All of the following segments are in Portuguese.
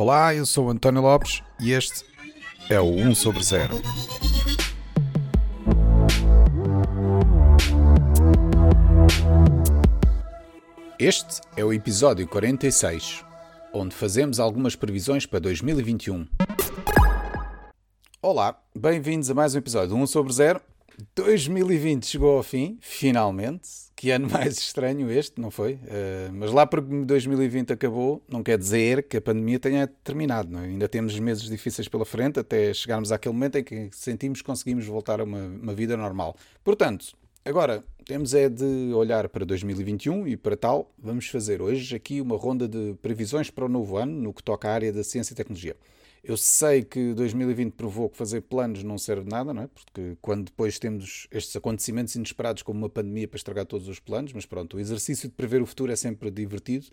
Olá, eu sou António Lopes e este é o 1 sobre 0. Este é o episódio 46, onde fazemos algumas previsões para 2021. Olá, bem-vindos a mais um episódio do 1 sobre 0. 2020 chegou ao fim, finalmente. Que ano mais estranho este, não foi? Uh, mas lá porque 2020 acabou, não quer dizer que a pandemia tenha terminado. É? Ainda temos meses difíceis pela frente até chegarmos àquele momento em que sentimos que conseguimos voltar a uma, uma vida normal. Portanto, agora temos é de olhar para 2021 e para tal, vamos fazer hoje aqui uma ronda de previsões para o novo ano no que toca à área da ciência e tecnologia. Eu sei que 2020 provou que fazer planos não serve de nada, não é? Porque quando depois temos estes acontecimentos inesperados como uma pandemia para estragar todos os planos, mas pronto, o exercício de prever o futuro é sempre divertido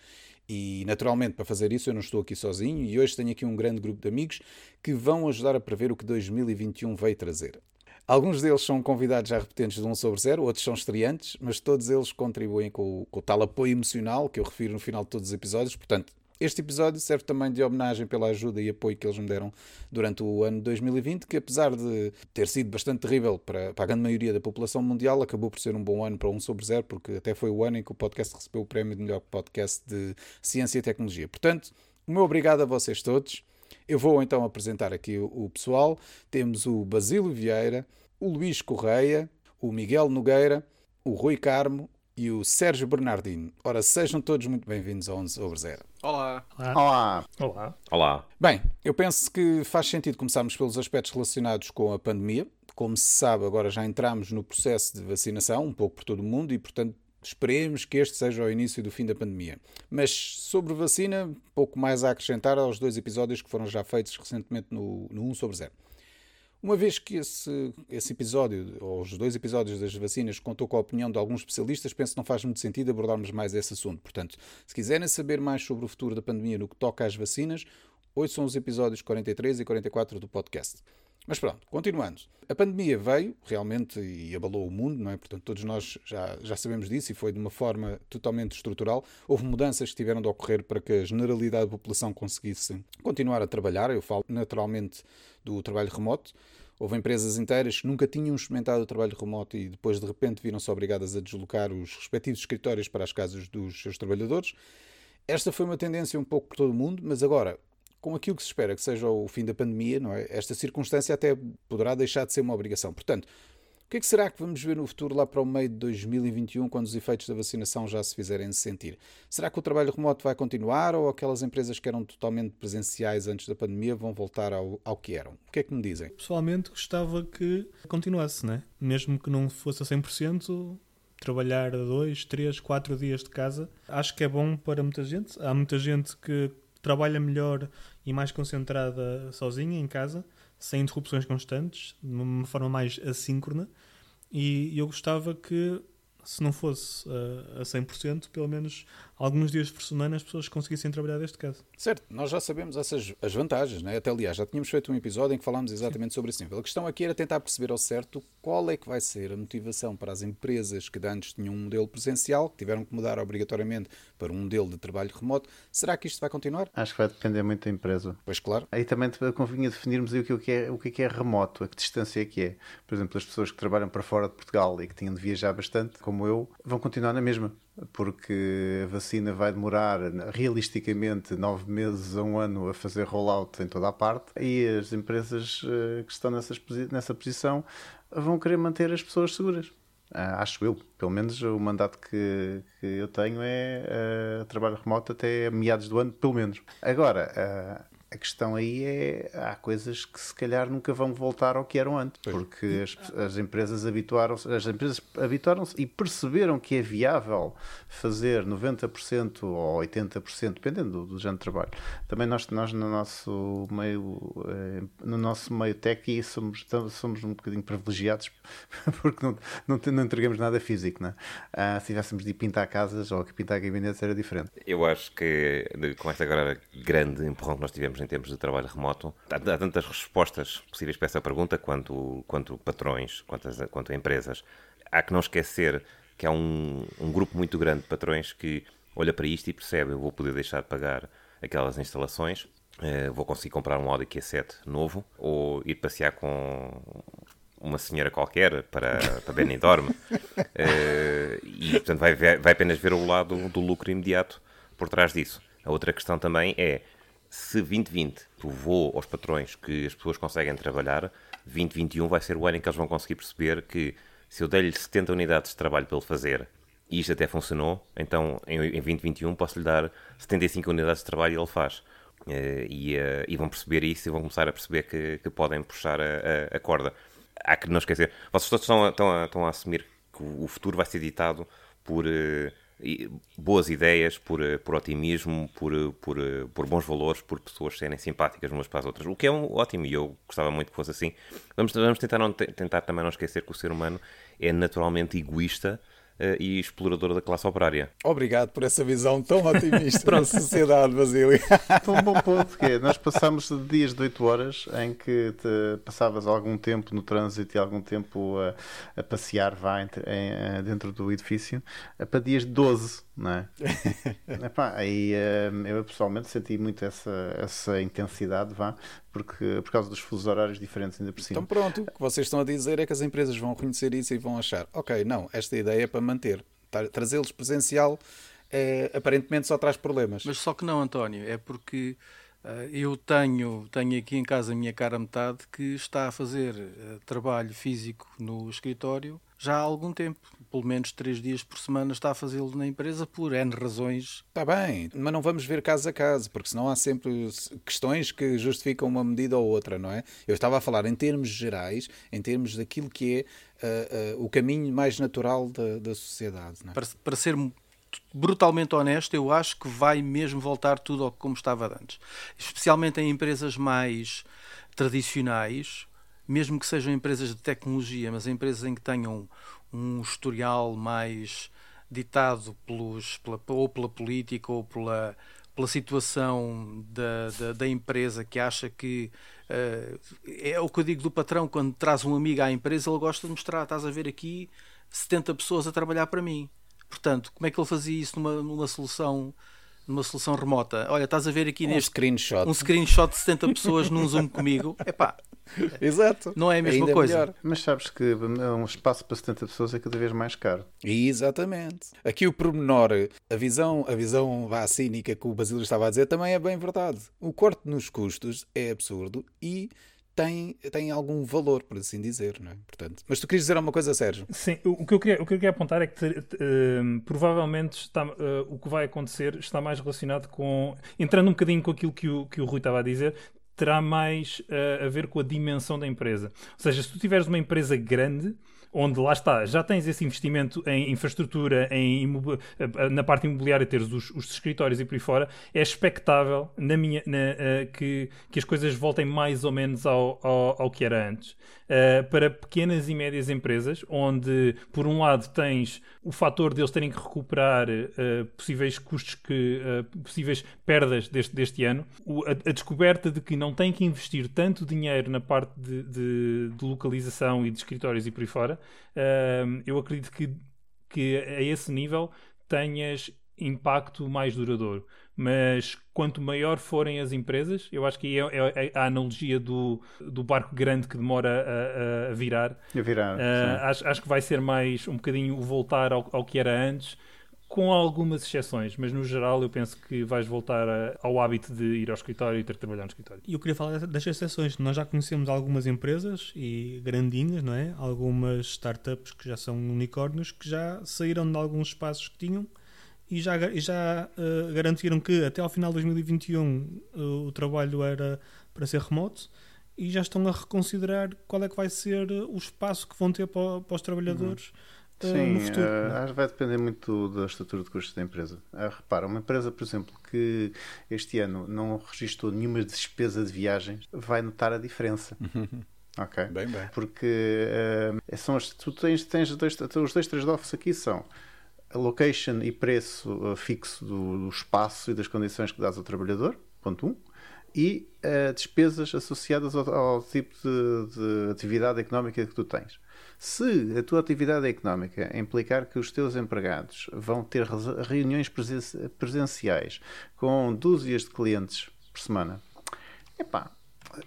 e naturalmente para fazer isso eu não estou aqui sozinho e hoje tenho aqui um grande grupo de amigos que vão ajudar a prever o que 2021 veio trazer. Alguns deles são convidados já repetentes de um sobre zero, outros são estreantes, mas todos eles contribuem com o, com o tal apoio emocional que eu refiro no final de todos os episódios. Portanto, este episódio serve também de homenagem pela ajuda e apoio que eles me deram durante o ano 2020, que apesar de ter sido bastante terrível para, para, a grande maioria da população mundial, acabou por ser um bom ano para um sobre zero, porque até foi o ano em que o podcast recebeu o prémio de melhor podcast de ciência e tecnologia. Portanto, o meu obrigado a vocês todos. Eu vou então apresentar aqui o, o pessoal. Temos o Basílio Vieira, o Luís Correia, o Miguel Nogueira, o Rui Carmo, e o Sérgio Bernardino. Ora, sejam todos muito bem-vindos ao 11 sobre 0. Olá. Olá. Olá. Olá. Bem, eu penso que faz sentido começarmos pelos aspectos relacionados com a pandemia. Como se sabe, agora já entramos no processo de vacinação, um pouco por todo o mundo, e portanto esperemos que este seja o início do fim da pandemia. Mas sobre vacina, pouco mais a acrescentar aos dois episódios que foram já feitos recentemente no, no 1 sobre 0. Uma vez que esse, esse episódio, ou os dois episódios das vacinas, contou com a opinião de alguns especialistas, penso que não faz muito sentido abordarmos mais esse assunto. Portanto, se quiserem saber mais sobre o futuro da pandemia no que toca às vacinas, hoje são os episódios 43 e 44 do podcast. Mas pronto, continuando. A pandemia veio realmente e abalou o mundo, não é? Portanto, todos nós já, já sabemos disso e foi de uma forma totalmente estrutural. Houve mudanças que tiveram de ocorrer para que a generalidade da população conseguisse continuar a trabalhar. Eu falo naturalmente do trabalho remoto. Houve empresas inteiras que nunca tinham experimentado o trabalho remoto e depois de repente viram-se obrigadas a deslocar os respectivos escritórios para as casas dos seus trabalhadores. Esta foi uma tendência um pouco por todo o mundo, mas agora com aquilo que se espera que seja o fim da pandemia, não é? Esta circunstância até poderá deixar de ser uma obrigação. Portanto, o que é que será que vamos ver no futuro lá para o meio de 2021, quando os efeitos da vacinação já se fizerem sentir? Será que o trabalho remoto vai continuar ou aquelas empresas que eram totalmente presenciais antes da pandemia vão voltar ao, ao que eram? O que é que me dizem? Pessoalmente gostava que continuasse, né? mesmo que não fosse a 100%, trabalhar dois, três, quatro dias de casa. Acho que é bom para muita gente. Há muita gente que trabalha melhor e mais concentrada sozinha em casa, sem interrupções constantes, de uma forma mais assíncrona. E eu gostava que, se não fosse uh, a 100%, pelo menos alguns dias por semana as pessoas conseguissem trabalhar deste caso. Certo, nós já sabemos essas as vantagens, né? até aliás, já tínhamos feito um episódio em que falámos exatamente Sim. sobre isso. A questão aqui era tentar perceber ao certo qual é que vai ser a motivação para as empresas que antes tinham um modelo presencial, que tiveram que mudar obrigatoriamente para um modelo de trabalho remoto. Será que isto vai continuar? Acho que vai depender muito da empresa. Pois claro. Aí também convinha definirmos aí o que é, o que é remoto, a que distância é que é. Por exemplo, as pessoas que trabalham para fora de Portugal e que tinham de viajar bastante, como eu, vão continuar na mesma porque a vacina vai demorar realisticamente nove meses a um ano a fazer rollout em toda a parte e as empresas eh, que estão nessas, nessa posição vão querer manter as pessoas seguras. Uh, acho eu, pelo menos o mandato que, que eu tenho é uh, trabalho remoto até meados do ano, pelo menos. Agora, uh, a questão aí é há coisas que se calhar nunca vão voltar ao que eram antes, pois. porque as, as, empresas habituaram-se, as empresas habituaram-se e perceberam que é viável fazer 90% ou 80%, dependendo do, do género de trabalho. Também nós, nós no nosso meio eh, no nosso meio tech somos, somos um bocadinho privilegiados porque não, não, não entregamos nada físico, é? ah, se tivéssemos de pintar casas ou que pintar gabinetes era diferente. Eu acho que com esta agora grande empurrão que nós tivemos em termos de trabalho remoto. Há, há tantas respostas possíveis para essa pergunta quanto, quanto patrões, quanto, quanto empresas. Há que não esquecer que há um, um grupo muito grande de patrões que olha para isto e percebe eu vou poder deixar de pagar aquelas instalações uh, vou conseguir comprar um Audi Q7 novo ou ir passear com uma senhora qualquer para, para Benidorm. uh, e, portanto, vai, vai apenas ver o lado do lucro imediato por trás disso. A outra questão também é se 2020 provou aos patrões que as pessoas conseguem trabalhar, 2021 vai ser o ano em que eles vão conseguir perceber que se eu dei-lhe 70 unidades de trabalho para ele fazer e isto até funcionou, então em 2021 posso-lhe dar 75 unidades de trabalho e ele faz. Uh, e, uh, e, vão perceber isso e vão começar a perceber que, que podem puxar a, a, a, corda. Há que não esquecer, vocês todos estão a, estão a, estão assumir que o futuro vai ser ditado por uh, boas ideias, por, por otimismo, por, por, por bons valores, por pessoas serem simpáticas umas para as outras. O que é um ótimo e eu gostava muito que fosse assim. Vamos, vamos tentar, não, tentar também não esquecer que o ser humano é naturalmente egoísta e exploradora da classe operária. Obrigado por essa visão tão otimista da sociedade, Basílio. um bom ponto que é, nós passamos dias de 8 horas em que passavas algum tempo no trânsito e algum tempo a, a passear vá, em, em, dentro do edifício para dias de 12 não é? Epá, aí eh, eu pessoalmente senti muito essa, essa intensidade, vá, porque, por causa dos fusos horários diferentes ainda por cima. Então pronto, o que vocês estão a dizer é que as empresas vão reconhecer isso e vão achar, ok, não, esta ideia é para manter. Trazê-los presencial é, aparentemente só traz problemas. Mas só que não, António, é porque uh, eu tenho, tenho aqui em casa a minha cara metade que está a fazer uh, trabalho físico no escritório já há algum tempo pelo menos três dias por semana está a fazê-lo na empresa por N razões. Está bem, mas não vamos ver caso a caso, porque senão há sempre questões que justificam uma medida ou outra, não é? Eu estava a falar em termos gerais, em termos daquilo que é uh, uh, o caminho mais natural da, da sociedade. É? Para, para ser brutalmente honesto, eu acho que vai mesmo voltar tudo ao como estava antes. Especialmente em empresas mais tradicionais, mesmo que sejam empresas de tecnologia, mas empresas em que tenham um historial mais ditado pelos, pela, ou pela política ou pela, pela situação da, da, da empresa que acha que uh, é o que eu digo do patrão quando traz um amigo à empresa ele gosta de mostrar, estás a ver aqui 70 pessoas a trabalhar para mim. Portanto, como é que ele fazia isso numa, numa solução numa solução remota. Olha, estás a ver aqui um neste screenshot. um screenshot de 70 pessoas num Zoom comigo. Epá, Exato. Não é a mesma Ainda coisa. Melhor. Mas sabes que um espaço para 70 pessoas é cada vez mais caro. Exatamente. Aqui o pormenor, a visão, a visão vá, cínica que o Basílio estava a dizer também é bem verdade. O corte nos custos é absurdo e tem, tem algum valor, por assim dizer, não é? Portanto, mas tu querias dizer alguma coisa, Sérgio? Sim, o que eu queria, o que eu queria apontar é que uh, provavelmente está, uh, o que vai acontecer está mais relacionado com, entrando um bocadinho com aquilo que o, que o Rui estava a dizer, terá mais uh, a ver com a dimensão da empresa. Ou seja, se tu tiveres uma empresa grande, onde lá está, já tens esse investimento em infraestrutura, em na parte imobiliária, teres os, os, escritórios e por aí fora, é expectável na minha, na, uh, que, que as coisas voltem mais ou menos ao, ao, ao que era antes. Uh, para pequenas e médias empresas, onde por um lado tens o fator deles terem que recuperar uh, possíveis custos que possíveis perdas deste, deste ano, o, a, a, descoberta de que não têm que investir tanto dinheiro na parte de, de, de localização e de escritórios e por aí fora, uh, eu acredito que, que a esse nível tenhas impacto mais duradouro. Mas quanto maior forem as empresas, eu acho que é, é, é a analogia do, do barco grande que demora a, a virar. A virar uh, acho, acho, que vai ser mais um bocadinho voltar ao, ao que era antes com algumas exceções, mas no geral eu penso que vais voltar a, ao hábito de ir ao escritório e ter que trabalhar no escritório. E eu queria falar das exceções. Nós já conhecemos algumas empresas e grandinhas, não é? Algumas startups que já são unicórnios que já saíram de alguns espaços que tinham e já, já uh, garantiram que até ao final de 2021 uh, o trabalho era para ser remoto e já estão a reconsiderar qual é que vai ser o espaço que vão ter para, para os trabalhadores. Uhum eh, Sim, uh, vai depender muito da estrutura de custos da empresa. Uh, repara, uma empresa, por exemplo, que este ano não registrou nenhuma despesa de viagens, vai notar a diferença. ok? Bem, bem. Porque uh, são as, tu tens, tens dois, os dois trade-offs aqui são a location e preço fixo do, do, espaço e das condições que dás ao trabalhador, ponto 1. E despesas associadas ao, ao tipo de, de atividade económica que tu tens. Se a tua atividade económica implicar que os teus empregados vão ter reuniões presenciais com dúzias de clientes por semana, Epá,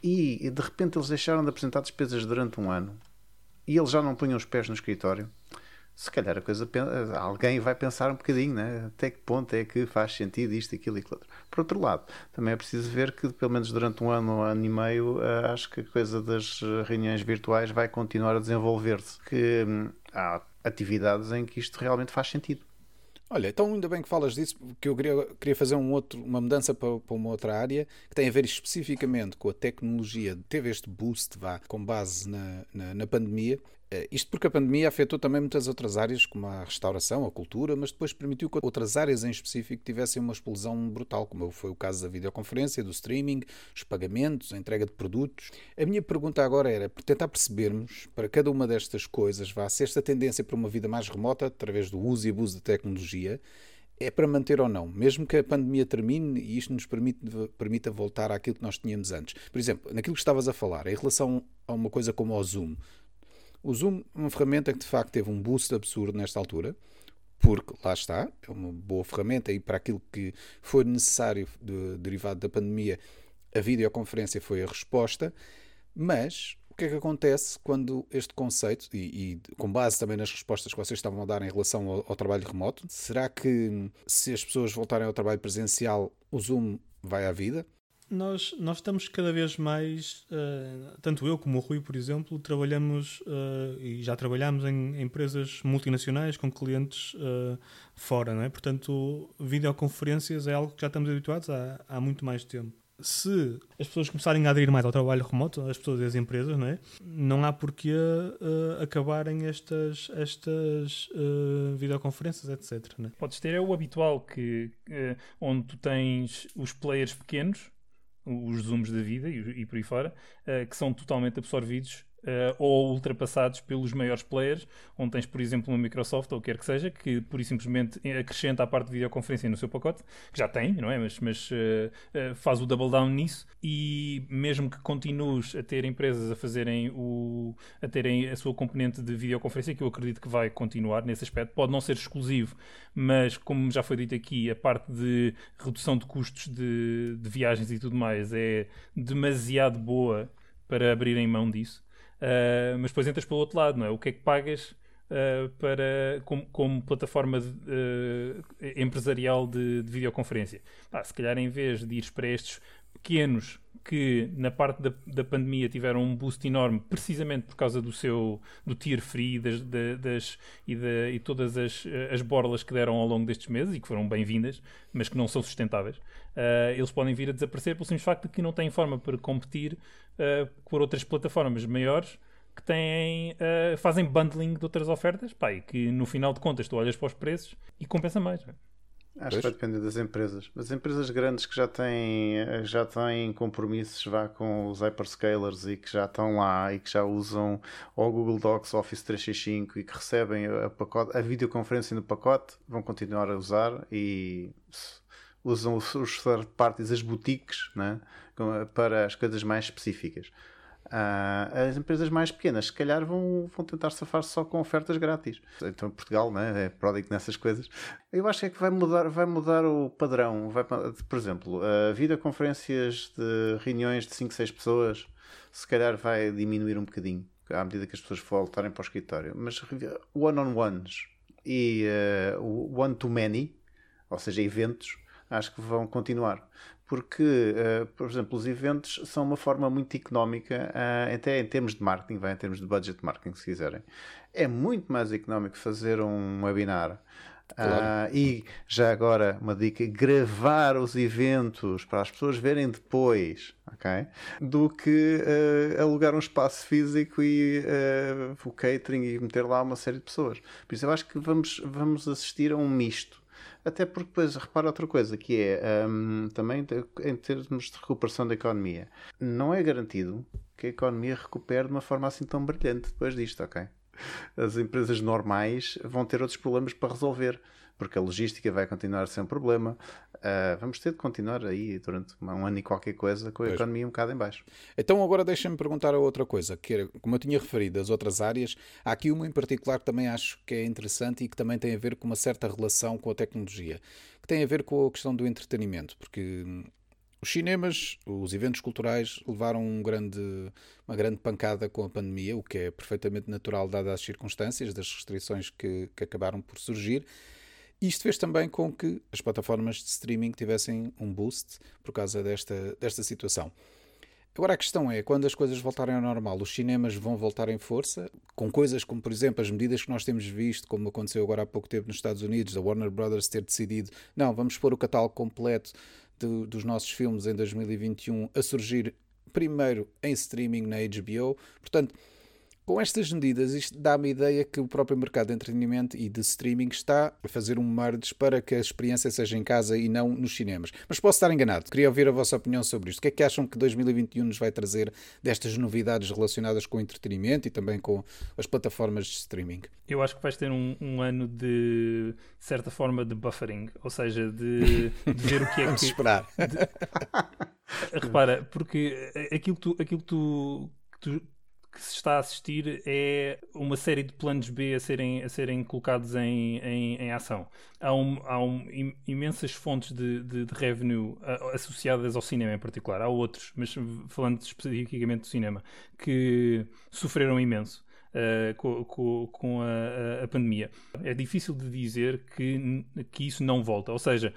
e, e de repente eles deixaram de apresentar despesas durante um ano e eles já não punham os pés no escritório se calhar a coisa alguém vai pensar um bocadinho, né? até que ponto é que faz sentido isto, aquilo e aquilo outro. Por outro lado, também é preciso ver que pelo menos durante um ano, um ano e meio, eh, acho que a coisa das reuniões virtuais vai continuar a desenvolver-se. Que hum, há atividades em que isto realmente faz sentido. Olha, então ainda bem que falas disso, porque eu queria, queria fazer um outro, uma mudança para, para, uma outra área que tem a ver especificamente com a tecnologia. Teve este boost, vá, com base na, na, na pandemia, eh, isto porque a pandemia afetou também muitas outras áreas, como a restauração, a cultura, mas depois permitiu que outras áreas em específico tivessem uma explosão brutal, como foi o caso da videoconferência, do streaming, os pagamentos, a entrega de produtos. A minha pergunta agora era tentar percebermos, para cada uma destas coisas, vá, se esta tendência para uma vida mais remota, através do uso e abuso da tecnologia, é para manter ou não, mesmo que a pandemia termine e isto nos permite, permita voltar àquilo que nós tínhamos antes. Por exemplo, naquilo que estavas a falar, em relação a uma coisa como o Zoom, o Zoom é uma ferramenta que de facto teve um boost absurdo nesta altura, porque lá está, é uma boa ferramenta e para aquilo que foi necessário de, derivado da pandemia, a videoconferência foi a resposta, mas o que é que acontece quando este conceito, e, e, com base também nas respostas que vocês estavam a dar em relação ao, ao, trabalho remoto, será que se as pessoas voltarem ao trabalho presencial, o Zoom vai à vida? Nós, nós estamos cada vez mais, uh, tanto eu como o Rui, por exemplo, trabalhamos uh, e já trabalhamos em empresas multinacionais com clientes uh, fora, não é? Portanto, videoconferências é algo que já estamos habituados há, há muito mais tempo. Se as pessoas começarem a aderir mais ao trabalho remoto, as pessoas e as empresas, não é? Não há porquê acabarem estas, estas videoconferências, etc. É? Podes ter é o habitual que onde tu tens os players pequenos os zooms da vida e, e por aí fora, uh, que são totalmente absorvidos uh, ou ultrapassados pelos maiores players, onde tens, por exemplo, uma Microsoft ou o que quer que seja, que por e simplesmente acrescenta a parte de videoconferência no seu pacote, que já tem, não é? Mas, mas uh, faz o double down nisso e mesmo que continues a ter empresas a fazerem o a terem a sua componente de videoconferência, que eu acredito que vai continuar nesse aspecto, pode não ser exclusivo, mas como já foi dito aqui, a parte de redução de custos de, de viagens e tudo mais é demasiado boa para abrirem mão disso. Uh, mas depois entras para o outro lado, não é? O que é que pagas uh, para, como, como plataforma de, uh, empresarial de, de videoconferência? Se calhar em vez de ires para estes pequenos que na parte da, da pandemia tiveram um boost enorme precisamente por causa do seu do tier free das, das, e, de, e todas as, as borlas que deram ao longo destes meses e que foram bem-vindas, mas que não são sustentáveis, uh, eles podem vir a desaparecer pelo simples facto de que não têm forma para competir uh, por outras plataformas maiores que têm, uh, fazem bundling de outras ofertas pá, e que no final de contas tu olhas para os preços e compensa mais. É? Acho pois? que vai depender das empresas. As empresas grandes que já têm, já têm compromissos vá, com os hyperscalers e que já estão lá e que já usam o Google Docs, Office 365 e que recebem a, pacote, a videoconferência no pacote, vão continuar a usar e usam os third parties, as boutiques, né, para as coisas mais específicas. Uh, as empresas mais pequenas, se calhar, vão, vão tentar safar-se só com ofertas grátis. Então, Portugal né, é pródigo nessas coisas. Eu acho é que vai mudar, vai mudar o padrão. Vai, por exemplo, uh, videoconferências de reuniões de 5, 6 pessoas, se calhar vai diminuir um bocadinho à medida que as pessoas voltarem para o escritório. Mas one-on-ones e uh, one-to-many, ou seja, eventos, acho que vão continuar porque, uh, por exemplo, os eventos são uma forma muito económica, uh, até em termos de marketing, vai, em termos de budget marketing, se quiserem. É muito mais económico fazer um webinar. Claro. Uh, e já agora uma dica: gravar os eventos para as pessoas verem depois, ok? Do que uh, alugar um espaço físico e uh, o catering e meter lá uma série de pessoas. Por isso, eu acho que vamos, vamos assistir a um misto até porque depois repara outra coisa, que é um, também em termos de recuperação da economia. Não é garantido que a economia recupere de uma forma assim tão brilhante depois disto, ok? As empresas normais vão ter outros problemas para resolver porque a logística vai continuar a ser um problema. Uh, vamos ter de continuar aí durante um ano e qualquer coisa com a pois. economia um bocado em baixo. Então agora deixa-me perguntar a outra coisa, que era, como eu tinha referido, as outras áreas, há aqui uma em particular que também acho que é interessante e que também tem a ver com uma certa relação com a tecnologia, que tem a ver com a questão do entretenimento, porque Os cinemas, os eventos culturais levaram um grande, uma grande pancada com a pandemia, o que é perfeitamente natural dadas as circunstâncias das restrições que, que acabaram por surgir. Isto fez também com que as plataformas de streaming tivessem um boost por causa desta, desta situação. Agora a questão é, quando as coisas voltarem ao normal, os cinemas vão voltar em força, com coisas como, por exemplo, as medidas que nós temos visto, como aconteceu agora há pouco tempo nos Estados Unidos, da Warner Brothers ter decidido, não, vamos pôr o catálogo completo de, dos nossos filmes em 2021 a surgir primeiro em streaming na HBO. Portanto, com estas medidas, isto dá-me a ideia que o próprio mercado de entretenimento e de streaming está a fazer um merge para que a experiência seja em casa e não nos cinemas. Mas posso estar enganado. Queria ouvir a vossa opinião sobre isto. O que é que acham que 2021 nos vai trazer destas novidades relacionadas com o entretenimento e também com as plataformas de streaming? Eu acho que vais ter um, um ano de certa forma de buffering, ou seja, de, de ver o que é Vamos que. esperar. De, repara, porque aquilo que tu, aquilo que tu, que tu que se está a assistir é uma série de planos B a serem, a serem colocados em, em, em ação. Há, um, há um, imensas fontes de, de, de, revenue associadas ao cinema em particular. Há outros, mas falando especificamente do cinema, que sofreram imenso. Uh, com, com, com a, a, pandemia. É difícil de dizer que, que isso não volta. Ou seja,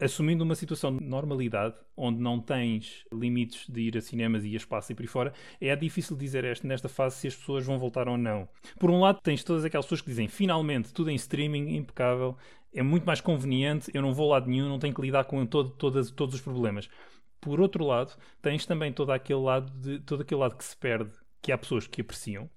assumindo uma situação de normalidade, onde não tens limites de ir a cinemas e a espaço e por aí fora, é difícil dizer este, nesta fase se as pessoas vão voltar ou não. Por um lado, tens todas aquelas pessoas que dizem finalmente tudo em streaming, impecável, é muito mais conveniente, eu não vou lado nenhum, não tenho que lidar com todo, todas, todos os problemas. Por outro lado, tens também todo aquele lado, de, todo aquele lado que se perde, que há pessoas que apreciam,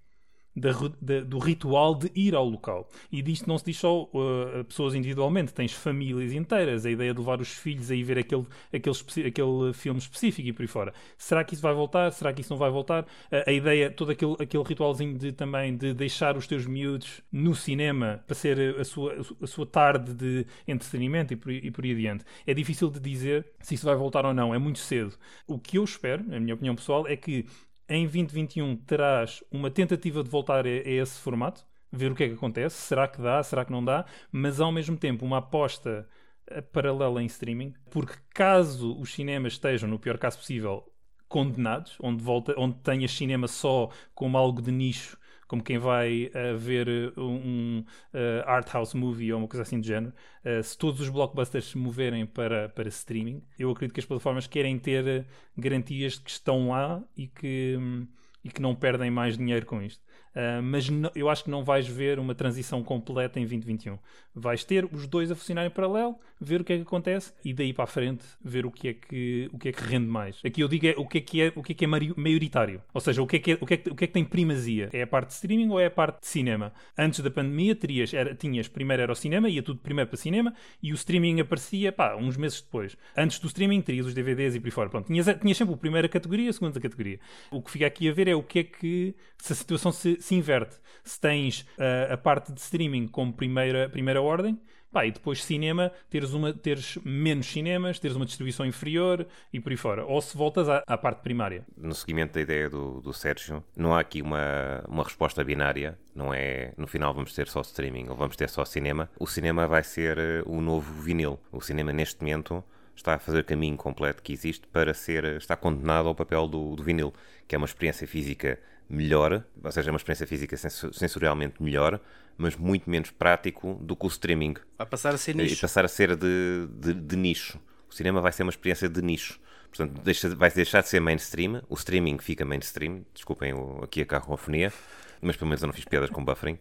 da, da, do ritual de ir ao local. E disto não se diz só uh, pessoas individualmente, tens famílias inteiras, a ideia de levar os filhos a ir ver aquele, aquele, aquele filme específico e por aí fora. Será que isso vai voltar? Será que isso não vai voltar? Uh, a ideia, todo aquele, aquele ritualzinho de também de deixar os teus miúdos no cinema para ser a sua, a sua tarde de entretenimento e por, e por aí adiante. É difícil de dizer se isso vai voltar ou não, é muito cedo. O que eu espero, a minha opinião pessoal, é que em 2021 terás uma tentativa de voltar a, a, esse formato, ver o que é que acontece, será que dá, será que não dá, mas ao mesmo tempo uma aposta eh, paralela em streaming, porque caso os cinemas estejam, no pior caso possível, condenados, onde, volta, onde tenhas cinema só como algo de nicho como quem vai uh, ver eh, um uh, art house movie ou uma coisa assim do género, uh, se todos os blockbusters se moverem para, para streaming, eu acredito que as plataformas querem ter garantias de que estão lá e que, um, e que não perdem mais dinheiro com isto. Uh, mas eu acho que não vais ver uma transição completa em 2021. Vais ter os dois a funcionar em paralelo, ver o que é que acontece e daí para a frente ver o que é que, o que, é que rende mais. Aqui eu digo é, o que é que é, o que é, que é maioritário. Ou seja, o que, é que é, o, que é que, o que é que tem primazia? É a parte de streaming ou é a parte de cinema? Antes da pandemia terias, era, tinhas primeiro era o cinema, ia tudo primeiro para cinema e o streaming aparecia pá, uns meses depois. Antes do streaming terias os DVDs e por aí fora. Pronto, tinhas, tinhas sempre a primeira categoria e a segunda categoria. O que fica aqui a ver é o que é que se a situação se se inverte. Se tens uh, a parte de streaming como primeira, primeira ordem, pá, e depois cinema, teres, uma, teres menos cinemas, teres uma distribuição inferior e por aí fora. Ou se voltas à, à parte primária. No seguimento da ideia do, do Sérgio, não há aqui uma, uma resposta binária. Não é no final vamos ter só streaming ou vamos ter só cinema. O cinema vai ser uh, o novo vinil. O cinema, neste momento está a fazer o caminho completo que existe para ser, está condenado ao papel do, do vinil, que é uma experiência física melhor, ou seja, é uma experiência física sensorialmente melhor, mas muito menos prático do que o streaming. Vai passar a ser nicho. E passar a ser de, de, de nicho. O cinema vai ser uma experiência de nicho. Portanto, deixa, vai deixar de ser mainstream, o streaming fica mainstream, desculpem aqui a carrofonia, mas pelo menos eu não fiz piadas com buffering.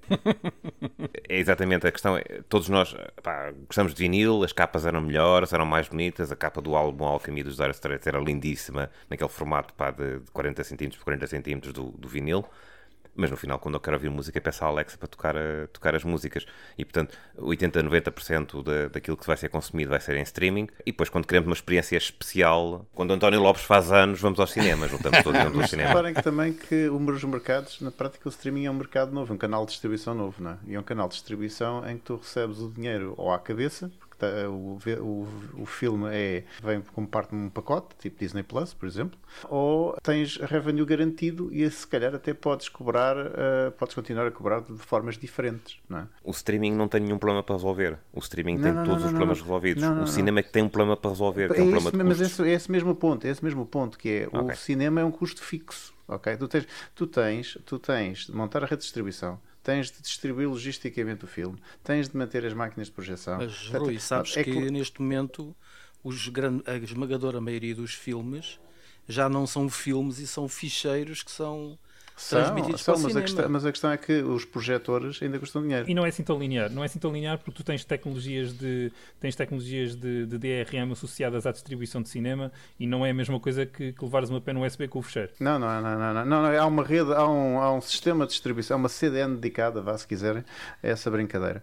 é exatamente a questão. É, todos nós pá, gostamos de vinil, as capas eram melhores, eram mais bonitas. A capa do álbum Alchemy dos Dire Straits era lindíssima, naquele formato pá, de 40 cm por 40 cm do, do vinil mas no final, quando eu quero ouvir música, peço à Alexa para tocar, a, tocar as músicas. E portanto, 80, 90% da, daquilo que vai ser consumido vai ser em streaming. E depois, quando queremos uma experiência especial, quando António Lopes faz anos, vamos aos cinemas, juntamos todos vamos ao cinema. Reparem que também que os mercados, na prática, o streaming é um mercado novo, um canal de distribuição novo, não é? E é um canal de distribuição em que tu recebes o dinheiro ou à cabeça, o, o, o filme é, vem como parte de um pacote, tipo Disney Plus, por exemplo, ou tens revenue garantido e se calhar até podes cobrar, uh, podes continuar a cobrar de formas diferentes. Não é? O streaming não tem nenhum problema para resolver. O streaming não, tem não, todos não, os problemas resolvidos. o cinema é que tem um problema para resolver. É, um mas esse, é esse mesmo ponto, é esse mesmo ponto que é okay. o cinema é um custo fixo. Ok? Tu tens, tu tens, tu tens de montar a rede de distribuição, tens de distribuir logisticamente o filme, tens de manter as máquinas de projeção. Mas, Rui, sabes é que, que, neste momento os, a esmagadora maioria dos filmes já não são filmes e são ficheiros que são transmitidos são, são, mas, a questão, mas a questão é que os projetores ainda custam dinheiro. E não é assim tão linear. Não é assim tão linear porque tu tens tecnologias de, tens tecnologias de, de DRM associadas à distribuição de cinema e não é a mesma coisa que, que levares uma pena USB com o fecheiro. Não, não, não, não, não, não, Há uma rede, há um, há um sistema de distribuição, há uma CDN dedicada, vá se quiserem, a essa brincadeira.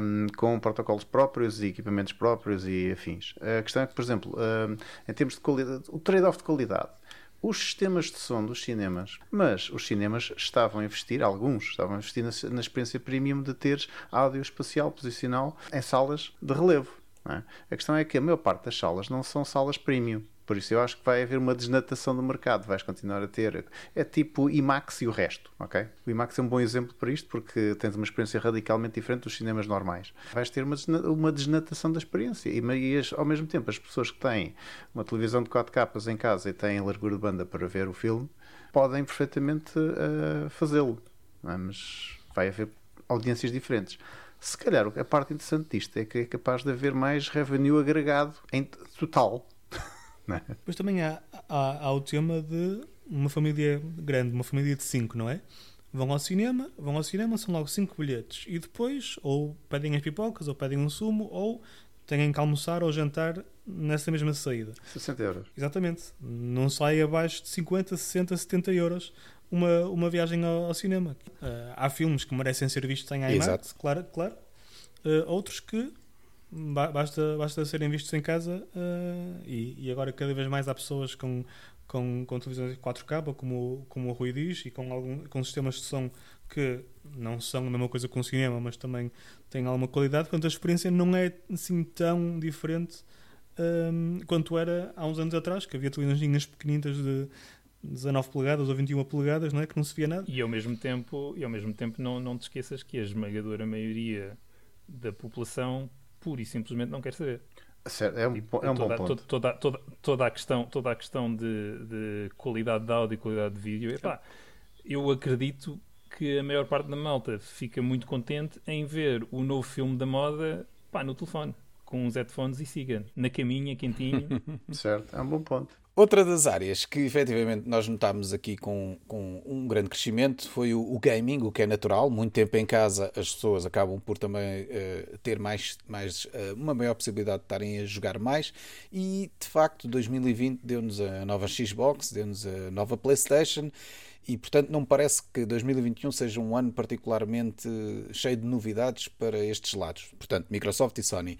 Um, com protocolos próprios e equipamentos próprios e afins. A questão é que, por exemplo, um, em termos de qualidade, o trade-off de qualidade os sistemas de som dos cinemas. Mas os cinemas estavam a investir, alguns estavam a investir na, na experiência premium de teres áudio espacial posicional em salas de relevo. É? A questão é que a maior parte das salas não são salas premium. Por isso eu acho que vai haver uma desnatação do mercado. Vais continuar a ter. É tipo IMAX e o resto, ok? O IMAX é um bom exemplo para isto porque tens uma experiência radicalmente diferente dos cinemas normais. Vais ter uma, uma desnatação da experiência. E, e ao mesmo tempo, as pessoas que têm uma televisão de 4 capas em casa e têm largura de banda para ver o filme podem perfeitamente uh, fazê-lo. É? Mas vai haver audiências diferentes. Se calhar a parte interessante disto é que é capaz de haver mais revenue agregado em total não é? Depois também há, há, há o tema de uma família grande, uma família de cinco, não é? Vão ao cinema, vão ao cinema, são logo cinco bilhetes e depois ou pedem as pipocas, ou pedem um sumo, ou têm que almoçar ou jantar nessa mesma saída. 60 euros. Exatamente. Não sai abaixo de 50, 60, 70 euros uma, uma viagem ao, ao cinema. Uh, há filmes que merecem ser vistos em IMAX, claro. claro. Uh, outros que basta, basta serem vistos em casa uh, e, e, agora cada vez mais há pessoas com, com, com televisões 4K, como, como o Rui diz, e com, algum, com sistemas de som que não são a mesma coisa com o cinema, mas também têm alguma qualidade, portanto a experiência não é assim tão diferente um, ah, quanto era há uns anos atrás, que havia televisões pequeninas de 19 polegadas ou 21 polegadas, não é? que não se via nada. E ao mesmo tempo, e ao mesmo tempo não, não te esqueças que a esmagadora maioria da população pura e simplesmente não quer saber. Certo, é um, tipo, é um toda, bom ponto. Toda, toda, toda, a questão, toda a questão de, de qualidade de áudio e qualidade de vídeo, epá, eu acredito que a maior parte da malta fica muito contente em ver o novo filme da moda pá, no telefone, com uns headphones e siga, na caminha, quentinho. certo, é um bom ponto. Outra das áreas que efetivamente nós notámos aqui com, com um grande crescimento foi o, o, gaming, o que é natural. Muito tempo em casa as pessoas acabam por também uh, ter mais, mais uh, uma maior possibilidade de estarem a jogar mais. E de facto, 2020 deu-nos a nova Xbox, deu-nos a nova PlayStation. E portanto, não me parece que 2021 seja um ano particularmente cheio de novidades para estes lados. Portanto, Microsoft e Sony.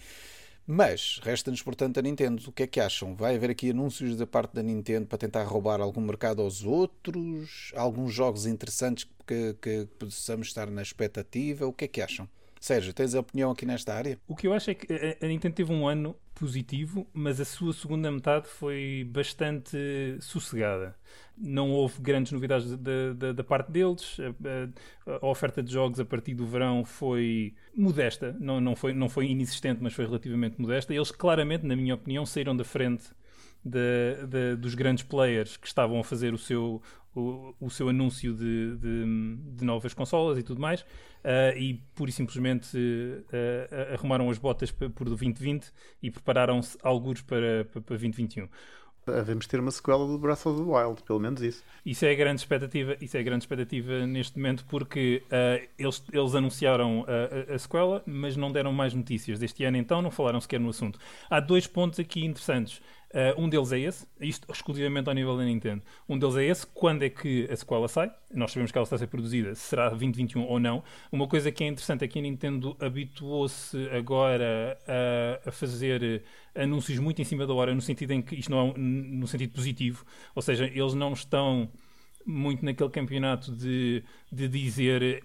Mas resta-nos, portanto, a Nintendo. O que é que acham? Vai haver aqui anúncios da parte da Nintendo para tentar roubar algum mercado aos outros? Alguns jogos interessantes que, que possamos estar na expectativa? O que é que acham? Sérgio, tens a opinião aqui nesta área? O que eu acho é que a Nintendo teve um ano positivo, mas a sua segunda metade foi bastante sossegada. Não houve grandes novidades da, da, da parte deles. A, a, oferta de jogos a partir do verão foi modesta, não, não, foi, não foi inexistente, mas foi relativamente modesta. Eles claramente, na minha opinião, saíram da frente de, de, dos grandes players que estavam a fazer o seu, o, o seu anúncio de, de, de, novas consolas e tudo mais, uh, e pura e simplesmente uh, arrumaram as botas por 2020 e prepararam-se alguns para, para, para 2021 devemos ter uma sequela do Breath of the Wild, pelo menos isso. Isso é a grande expectativa, isso é a grande expectativa neste momento, porque uh, eles, eles anunciaram a, a, sequela, mas não deram mais notícias. Deste ano, então, não falaram sequer no assunto. Há dois pontos aqui interessantes. Uh, um deles é esse, isto exclusivamente ao nível da Nintendo. Um deles é esse, quando é que a sequela sai? Nós sabemos que ela está a ser produzida, será 2021 ou não. Uma coisa que é interessante é que a Nintendo habituou-se agora a, a, fazer anúncios muito em cima da hora, no sentido em que isto não é um, no sentido positivo, ou seja, eles não estão muito naquele campeonato de, de dizer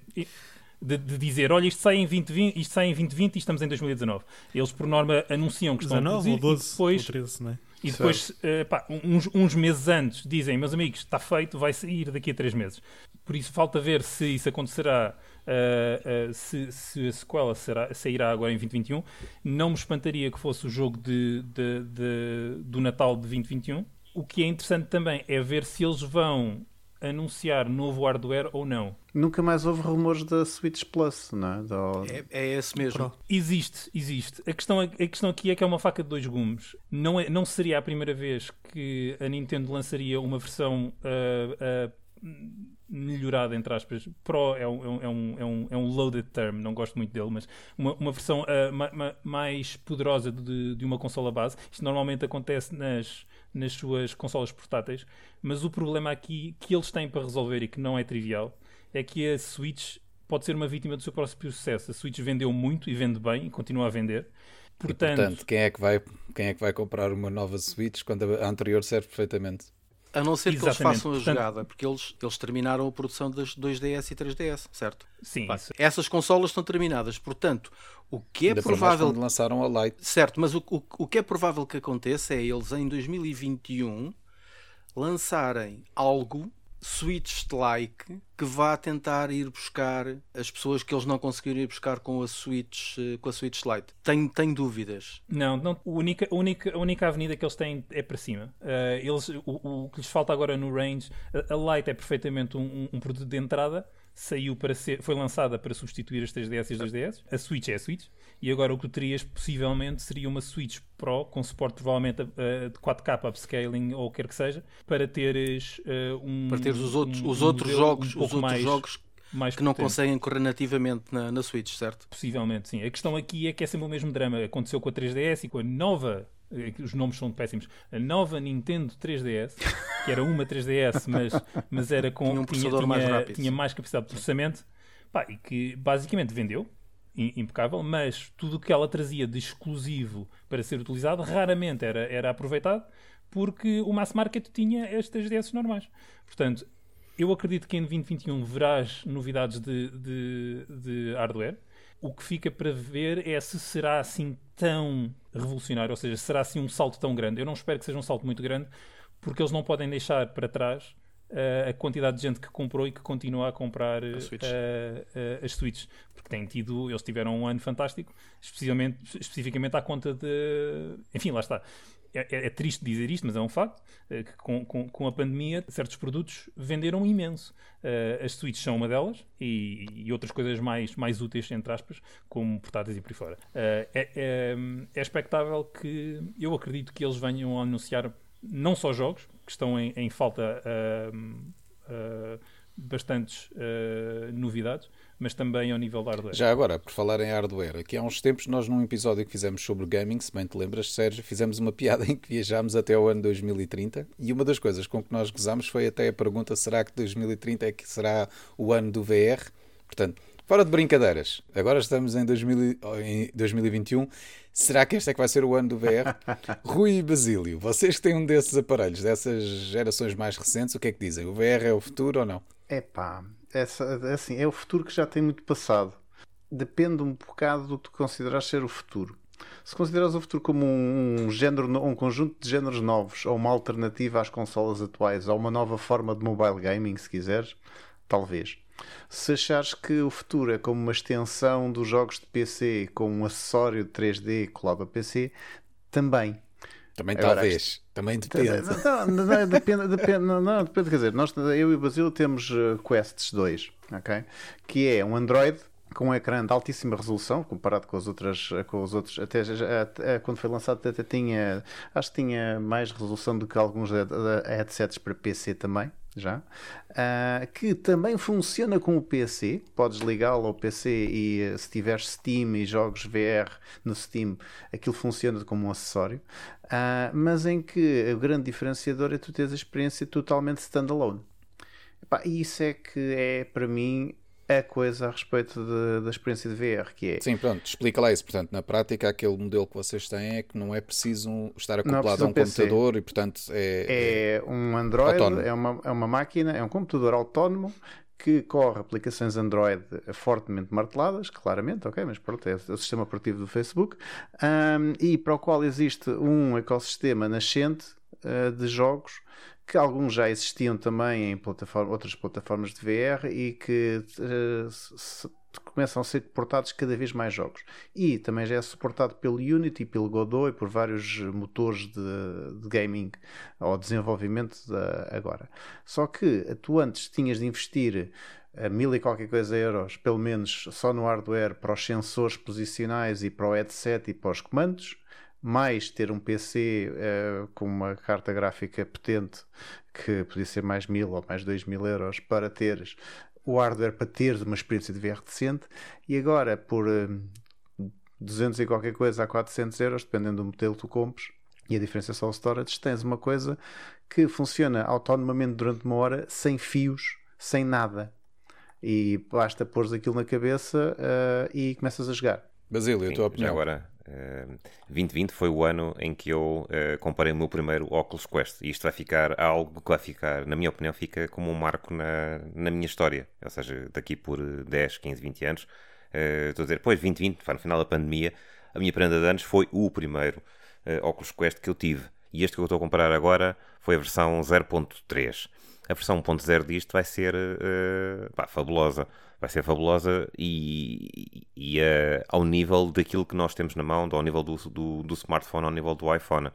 de, de, dizer, olha, isto sai em 2020, isto sai em 2020 e estamos em 2019. Eles, por norma, anunciam que estão 19 a produzir, ou 12 depois, ou 13, não é? E depois, uh, pá, uns, uns, meses antes, dizem, meus amigos, está feito, vai sair daqui a 3 meses. Por isso, falta ver se isso acontecerá, uh, uh, se, se, a sequela será, sairá agora em 2021. Não me espantaria que fosse o jogo de, de, de, do Natal de 2021. O que é interessante também é ver se eles vão anunciar novo hardware ou não. Nunca mais houve rumores da Switch Plus, não é? Do... É, é esse mesmo. Existe, existe. A questão, a questão aqui é que é uma faca de dois gumes. Não, é, não seria a primeira vez que a Nintendo lançaria uma versão uh, uh, melhorada, entre aspas. Pro é um, é, um, é, um, é um loaded term, não gosto muito dele, mas uma, uma versão uh, ma, ma, mais poderosa de, de uma consola base. Isto normalmente acontece nas nas suas consolas portáteis, mas o problema aqui que eles têm para resolver e que não é trivial é que a Switch pode ser uma vítima do seu próprio sucesso. A Switch vendeu muito e vende bem e continua a vender. Portanto, e, portanto quem, é que vai, quem é que vai comprar uma nova Switch quando a anterior serve perfeitamente? A não ser que eles façam a Portanto, jogada, porque eles, eles terminaram a produção das 2DS e 3DS, certo? Sim. Essas consolas estão terminadas, portanto, o que é Ainda provável. Quando lançaram a Lite. Certo, mas o, o, o que é provável que aconteça é eles em 2021 lançarem algo Switch-like que vá tentar ir buscar as pessoas que eles não conseguiram ir buscar com a Switch, eh, com a Switch Lite. Tenho, tenho dúvidas. Não, não a, única, a, única, a única avenida que eles têm é para cima. Uh, eles, o, o, que lhes falta agora no range, a, a Lite é perfeitamente um, um produto de entrada saiu para ser, foi lançada para substituir as 3DS e as 2DS. A Switch é a Switch. E agora o que tu terias possivelmente seria uma Switch Pro com suporte provavelmente de 4K upscaling ou o que quer que seja, para teres uh, um. Para teres os outros, um, os outros jogos, um os outros mais, jogos mais que não conseguem correr nativamente na, na Switch, certo? Possivelmente, sim. A questão aqui é que é sempre o mesmo drama. Aconteceu com a 3DS e com a nova os nomes são péssimos. A nova Nintendo 3DS, que era uma 3DS, mas, mas era com tinha, um tinha, tinha, mais tinha mais capacidade de processamento, pá, e que basicamente vendeu, impecável, mas tudo o que ela trazia de exclusivo para ser utilizado raramente era, era aproveitado porque o mass market tinha as 3DS normais. Portanto, eu acredito que em 2021 verás novidades de, de, de hardware. O que fica para ver é se será assim tão revolucionário, ou seja, será assim um salto tão grande. Eu não espero que seja um salto muito grande, porque eles não podem deixar para trás uh, a quantidade de gente que comprou e que continua a comprar uh, uh, as Switches. Porque têm tido, eles tiveram um ano fantástico, especificamente, especificamente à conta de. Enfim, lá está. É, é, é, triste dizer isto, mas é um facto, que com, com, com, a pandemia certos produtos venderam imenso. Uh, as suítes são uma delas e, e, outras coisas mais, mais úteis, entre aspas, como portáteis e por aí fora. Uh, é, é, é expectável que eu acredito que eles venham a anunciar não só jogos, que estão em, em falta uh, bastantes novidades, mas também ao nível de hardware. Já agora, por falar em hardware, aqui há uns tempos nós num episódio que fizemos sobre gaming, se bem te lembras, Sérgio, fizemos uma piada em que viajámos até o ano 2030 e uma das coisas com que nós gozámos foi até a pergunta será que 2030 é que será o ano do VR? Portanto, fora de brincadeiras, agora estamos em, 2000, em 2021, será que este é que vai ser o ano do VR? Rui e Basílio, vocês que têm um desses aparelhos, dessas gerações mais recentes, o que é que dizem? O VR é o futuro ou não? É pá, essa, é assim, é o futuro que já tem muito passado. Depende um bocado do que tu consideras ser o futuro. Se consideras o futuro como um, um, género, um conjunto de géneros novos, ou uma alternativa às consolas atuais, ou uma nova forma de mobile gaming, se quiseres, talvez. Se achares que o futuro é como uma extensão dos jogos de PC, com um acessório de 3D colado a PC, também. Também Agora, talvez. Também depende. Não, não, depende, depende, não, não, depende. Quer dizer, nós, eu e o Basílio temos uh, Quests 2, ok? Que é um Android com um ecrã de altíssima resolução, comparado com as outras, com os outros, até, até quando foi lançado até tinha, acho que tinha mais resolução do que alguns headsets para PC também, já, uh, que também funciona com o PC, podes ligá-lo ao PC e eh, se tiveres Steam e jogos VR no Steam, aquilo funciona como um acessório, uh, mas em que o grande diferenciador é tu teres a experiência totalmente standalone. E isso é que é para mim a coisa a respeito de, da experiência de VR, que é... Sim, pronto, explica lá isso. Portanto, na prática, aquele modelo que vocês têm é que não é preciso estar acoplado a um computador e, portanto, é... É um Android, é uma, é uma máquina, é um computador autónomo que corre aplicações Android fortemente marteladas, claramente, ok, mas pronto, é o sistema operativo do Facebook, um, e para o qual existe um ecossistema nascente uh, de jogos que alguns já existiam também em plataforma, outras plataformas de VR e que uh, se, começam a ser portados cada vez mais jogos. E também já é suportado pelo Unity, pelo Godot e por vários motores de, de gaming ou desenvolvimento de, agora. Só que tu antes tinhas de investir a mil e qualquer coisa euros, pelo menos só no hardware, para os sensores posicionais e para o headset e para os comandos mais ter um PC uh, eh, com uma carta gráfica potente que podia ser mais mil ou mais dois mil euros para teres o hardware para teres uma experiência de VR decente e agora por uh, eh, 200 e qualquer coisa a 400 euros, dependendo do modelo que tu compres e a diferença é só o storage, tens uma coisa que funciona autonomamente durante uma hora sem fios, sem nada e basta pôr aquilo na cabeça uh, e começas a jogar. Basílio, a tua opinião? agora, 2020 foi o ano em que eu uh, comprei o meu primeiro Oculus Quest e isto vai ficar algo que vai ficar, na minha opinião, fica como um marco na, na minha história. Ou seja, daqui por 10, 15, 20 anos, uh, estou a dizer, pois 2020, no final da pandemia, a minha prenda de anos foi o primeiro uh, Oculus Quest que eu tive. E este que eu estou a comprar agora foi a versão 0.3. A versão 1.0 disto vai ser pá, fabulosa vai ser fabulosa e, e, uh, ao nível daquilo que nós temos na mão, ao nível do, do, do, smartphone, ao nível do iPhone.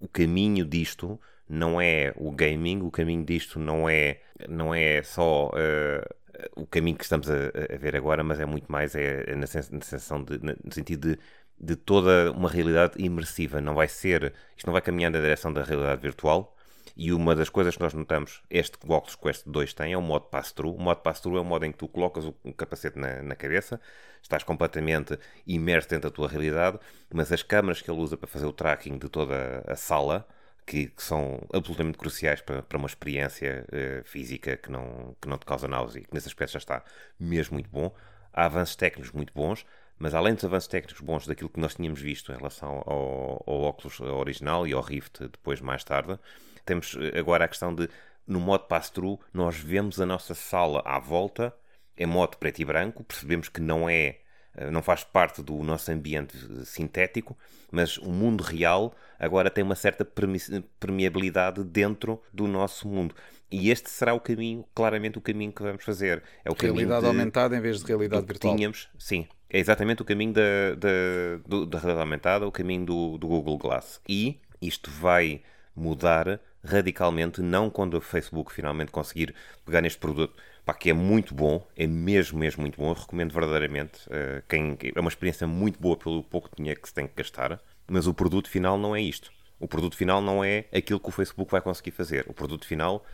O caminho disto não é o gaming, o caminho disto não é, não é só uh, o caminho que estamos a, a, ver agora, mas é muito mais é, é na, sensação de, no sentido de, de toda uma realidade imersiva. Não vai ser, isto não vai caminhar na direção da realidade virtual, e uma das coisas que nós notamos, este Oculus Quest 2 tem, é o modo pass-through. O modo pass-through é o modo em que tu colocas o capacete na, na, cabeça, estás completamente imerso dentro da tua realidade, mas as câmaras que ele usa para fazer o tracking de toda a sala, que, que são absolutamente cruciais para, para uma experiência uh, física que não, que não te causa náusea, que nesse aspecto já está mesmo muito bom. Há avanços técnicos muito bons, mas além dos avanços técnicos bons daquilo que nós tínhamos visto em relação ao, ao Oculus original e ao Rift depois mais tarde, temos eh, agora a questão de, no modo pass-through, nós vemos a nossa sala à volta, em modo preto e branco, percebemos que não é eh, não faz parte do nosso ambiente eh, sintético, mas o mundo real agora tem uma certa permeabilidade dentro do nosso mundo. E este será o caminho, claramente o caminho que vamos fazer. É o realidade de, aumentada em vez de realidade virtual. Tínhamos, sim, é exatamente o caminho da, da, da realidade aumentada, o caminho do, do Google Glass. E isto vai mudar radicalmente, não quando o Facebook finalmente conseguir pegar neste produto, pá, que é muito bom, é mesmo, mesmo muito bom, eu recomendo verdadeiramente, uh, quem, é uma experiência muito boa pelo pouco dinheiro que se tem que gastar, mas o produto final não é isto. O produto final não é aquilo que o Facebook vai conseguir fazer. O produto final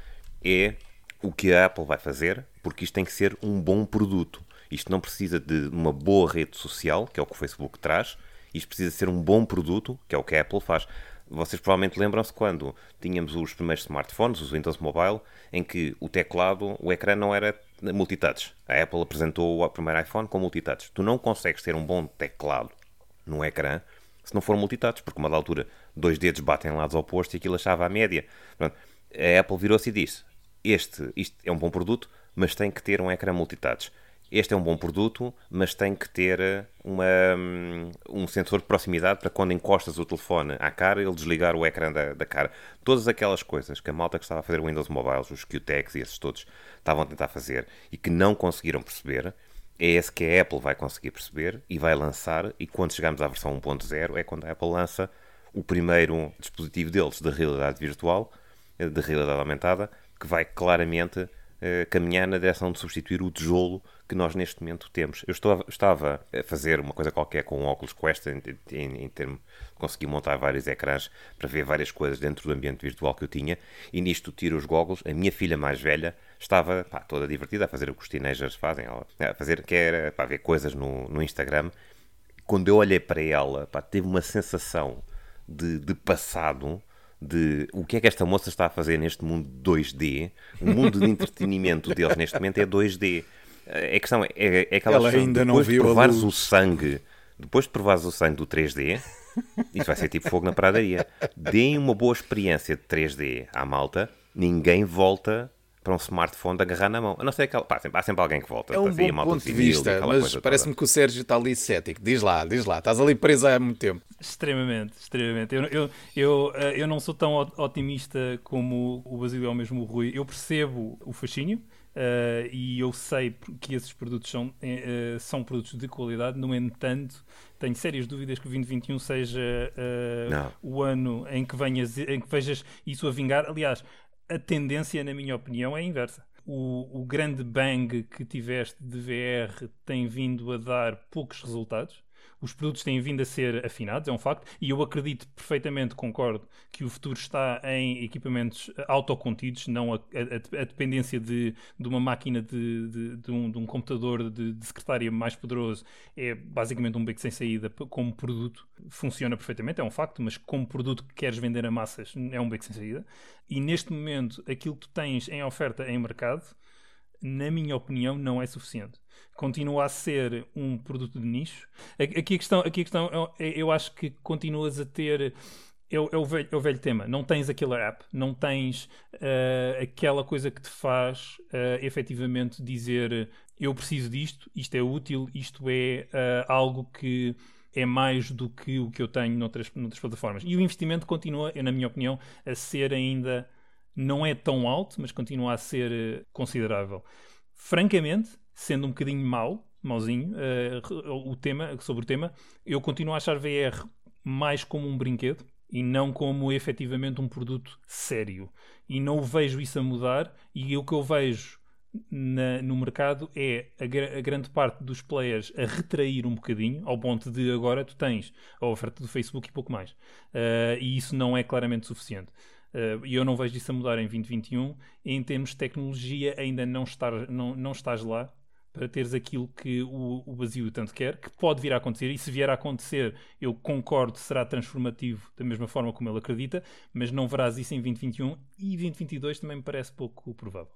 é o que a Apple vai fazer, porque isto tem que ser um bom produto. Isto não precisa de uma boa rede social, que é o que o Facebook traz, isto precisa ser um bom produto, que é o que a Apple faz. Vocês provavelmente lembram-se quando tínhamos os primeiros smartphones, os Windows Mobile, em que o teclado, o ecrã não era multitouch. A Apple apresentou o primeiro iPhone com multitouch. Tu não consegues ter um bom teclado no ecrã se não for multitouch, porque uma da altura dois dedos batem lados opostos e aquilo achava a média. Pronto, a Apple virou-se e disse: Este isto é um bom produto, mas tem que ter um ecrã multitouch este é um bom produto, mas tem que ter eh, uma, hum, um sensor de proximidade para quando encostas o telefone à cara, ele desligar o ecrã da, da cara. Todas aquelas coisas que a malta que estava a fazer Windows Mobile, os QTEX e esses todos, estavam a tentar fazer e que não conseguiram perceber, é esse que a Apple vai conseguir perceber e vai lançar. E quando chegarmos à versão 1.0, é quando a Apple lança o primeiro dispositivo deles de realidade virtual, eh, de realidade aumentada, que vai claramente eh, caminhar na direção de substituir o tijolo que nós neste momento temos. Eu estou, estava a fazer uma coisa qualquer com o Oculus Quest em, em, em termos consegui montar vários ecrãs para ver várias coisas dentro do ambiente virtual que eu tinha e nisto tiro os goggles. A minha filha mais velha estava pá, toda divertida a fazer o que os teenagers fazem, a fazer que era para ver coisas no, no Instagram. Quando eu olhei para ela, pá, teve uma sensação de, de passado de o que é que esta moça está a fazer neste mundo 2D. O mundo de entretenimento deles neste momento é 2D. A questão é, é, é aquela Ela ainda não viu de provares o sangue, depois de provares o sangue do 3D, isso vai ser tipo fogo na pradaria. Deem uma boa experiência de 3D à malta, ninguém volta para um smartphone de agarrar na mão. A não ser aquela. Pá, sempre, há sempre alguém que volta. É um bom ponto de vista, mas parece-me que o Sérgio está ali cético. Diz lá, diz lá, estás ali preso há muito tempo. Extremamente, extremamente. Eu, eu, eu, eh, eu não sou tão otimista como o Basílio ou mesmo o Rui. Eu percebo o fascínio. Uh, e eu sei que esses produtos são, uh, são produtos de qualidade, no entanto, tenho sérias dúvidas que o 2021 seja uh, o ano em que, venhas, em que vejas isso a vingar. Aliás, a tendência, na minha opinião, é inversa. O, o grande bang que tiveste de VR tem vindo a dar poucos resultados os produtos têm vindo a ser afinados, é um facto, e eu acredito perfeitamente, concordo, que o futuro está em equipamentos autocontidos, não a, a, a dependência de, de, uma máquina de, de, de um, um, computador de, secretária mais poderoso é basicamente um beco sem saída como produto. Funciona perfeitamente, é um facto, mas como produto que queres vender a massas é um beco sem saída. E neste momento, aquilo que tu tens em oferta em mercado, na minha opinião, não é suficiente continua a ser um produto de nicho. Aqui a questão, aqui a questão é, eu acho que continuas a ter. É o, é, o velho, é o, velho, tema. Não tens aquela app, não tens uh, aquela coisa que te faz uh, efetivamente dizer eu preciso disto, isto é útil, isto é uh, algo que é mais do que o que eu tenho noutras, noutras plataformas. E o investimento continua, na minha opinião, a ser ainda. Não é tão alto, mas continua a ser considerável. Francamente, sendo um bocadinho mau, mauzinho, uh, o tema, sobre o tema, eu continuo a achar VR mais como um brinquedo e não como efetivamente um produto sério. E não vejo isso a mudar, e o que eu vejo na, no mercado é a, a, grande parte dos players a retrair um bocadinho, ao ponto de agora tu tens a oferta do Facebook e pouco mais. Uh, e isso não é claramente suficiente. Uh, e eu não vejo isso a mudar em 2021. Em termos de tecnologia, ainda não, estar, não, não estás lá para teres aquilo que o, o Basílio tanto quer, que pode vir a acontecer, e se vier a acontecer, eu concordo, será transformativo da mesma forma como ele acredita, mas não verás isso em 2021 e 2022 também me parece pouco provável.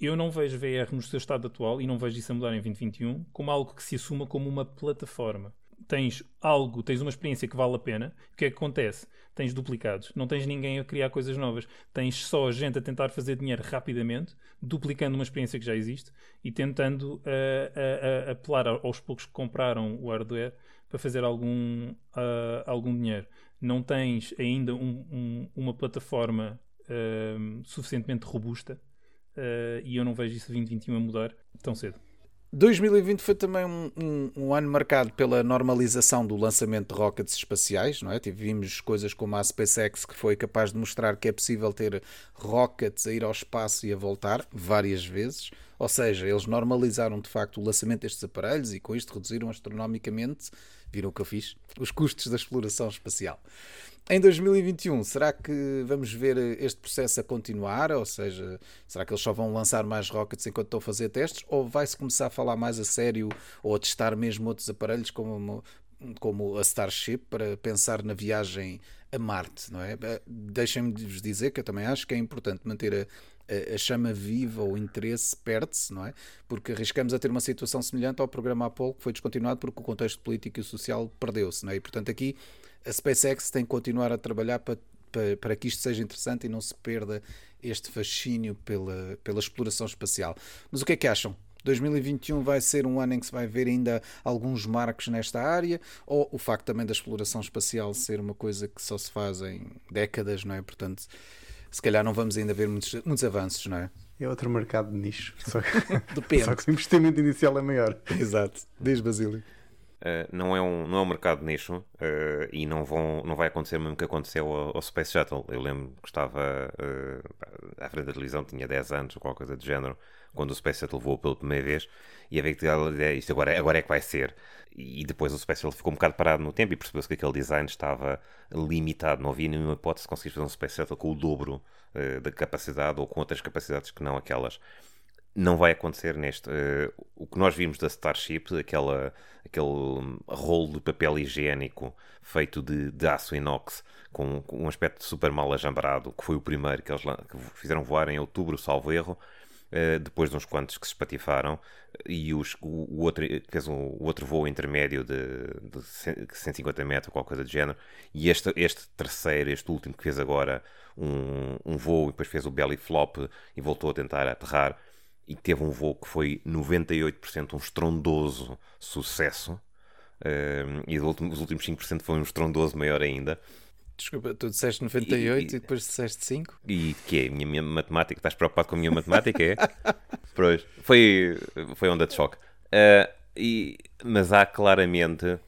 Eu não vejo VR no seu estado atual e não vejo isso a mudar em 2021 como algo que se assuma como uma plataforma tens algo, tens uma experiência que vale a pena, o que é que acontece? Tens duplicados, não tens ninguém a criar coisas novas, tens só gente a tentar fazer dinheiro rapidamente, duplicando uma experiência que já existe e tentando uh, apelar aos poucos que compraram o hardware para fazer algum, algum dinheiro. Não tens ainda um, um, uma plataforma suficientemente robusta e eu não vejo isso 2021 a mudar tão cedo. 2020 foi também um, um, um, ano marcado pela normalização do lançamento de rockets espaciais, não é? Tivemos coisas como a SpaceX que foi capaz de mostrar que é possível ter rockets a ir ao espaço e a voltar várias vezes. Ou seja, eles normalizaram de facto o lançamento destes aparelhos e com isto reduziram astronomicamente, viram o que eu fiz, os custos da exploração espacial. Em 2021, será que vamos ver este processo a continuar? Ou seja, será que eles só vão lançar mais rockets enquanto estão a fazer testes? Ou vai-se começar a falar mais a sério ou a testar mesmo outros aparelhos como, como a Starship para pensar na viagem a Marte? Não é? Deixem-me vos dizer que eu também acho que é importante manter a, a, chama viva, o interesse perde-se, não é? Porque arriscamos a ter uma situação semelhante ao programa Apollo que foi descontinuado porque o contexto político e social perdeu-se, não é? E portanto aqui a SpaceX tem que continuar a trabalhar para, para, para que isto seja interessante e não se perda este fascínio pela, pela exploração espacial. Mas o que é que acham? 2021 vai ser um ano em que se vai ver ainda alguns marcos nesta área, ou o facto também da exploração espacial ser uma coisa que só se faz em décadas, não é? Portanto, se calhar não vamos ainda ver muitos, muitos avanços, não é? É outro mercado de nicho. Só que, Depende. Só que o investimento inicial é maior. Exato. Diz, Basílio. Uh, não, é um, não é um mercado de nicho uh, e não, vão, não vai acontecer o mesmo que aconteceu ao, ao Space Shuttle. Eu lembro que estava uh, à frente da televisão, tinha 10 anos ou qualquer coisa do género, quando o Space Shuttle voou pela primeira vez e havia que ter isto agora, agora é que vai ser. E depois o Shuttle ficou um bocado parado no tempo e percebeu-se que aquele design estava limitado, não havia nenhuma hipótese de conseguir fazer um Space Shuttle com o dobro da capacidade ou com outras capacidades que não aquelas não vai acontecer neste. Uh, o que nós vimos da Starship, aquela, aquele rolo de papel higiênico feito de, de aço inox, com, com, um aspecto super mal ajambrado, que foi o primeiro que eles que fizeram voar em outubro, salvo erro, uh, depois de uns quantos que se espatifaram, e os, o, outro fez um, o outro voo intermédio de, de 150 metros, qualquer coisa do género, e este, este terceiro, este último que fez agora, um, um voo e depois fez o belly flop e voltou a tentar aterrar e teve um voo que foi 98% um estrondoso sucesso e os últimos 5% foi um estrondoso maior ainda. Desculpa, tu disseste 98 e, e depois disseste 5? E que é? A minha, minha matemática? Estás preocupado com a minha matemática? É? pois, foi, foi onda de choque. Uh, e, mas há claramente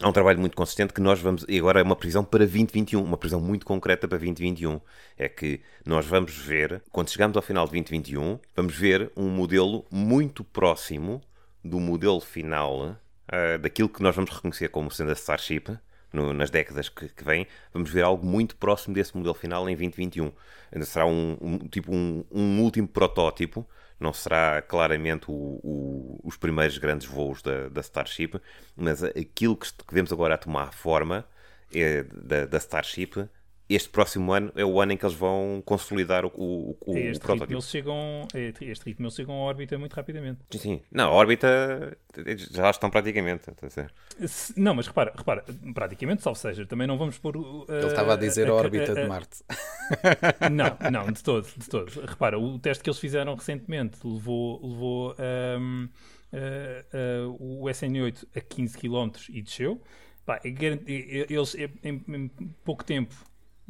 há um trabalho muito consistente que nós vamos. E agora é uma previsão para 2021, uma previsão muito concreta para 2021. É que nós vamos ver, quando chegamos ao final de 2021, vamos ver um modelo muito próximo do modelo final uh, daquilo que nós vamos reconhecer como sendo a Starship. No, nas décadas que, que vêm, vamos ver algo muito próximo desse modelo final em 2021. Ainda será um, um tipo um, um último protótipo não será claramente o, o, os primeiros grandes voos da, da Starship, mas aquilo que, que, vemos agora a tomar forma é, da, da Starship este próximo ano é o ano em que eles vão consolidar o, o, o, este o protótipo. Eles chegam, este ritmo eles chegam à órbita muito rapidamente. Sim, sim. Não, a órbita já estão praticamente. Não, mas repara, repara, praticamente, salvo seja, também não vamos pôr. Uh, Ele estava a dizer a, a, a órbita de Marte. Não, não, de todo, de todo. Repara, o teste que eles fizeram recentemente levou, levou um, uh, uh, o SN8 a 15 km e desceu. Pá, eles em, em pouco tempo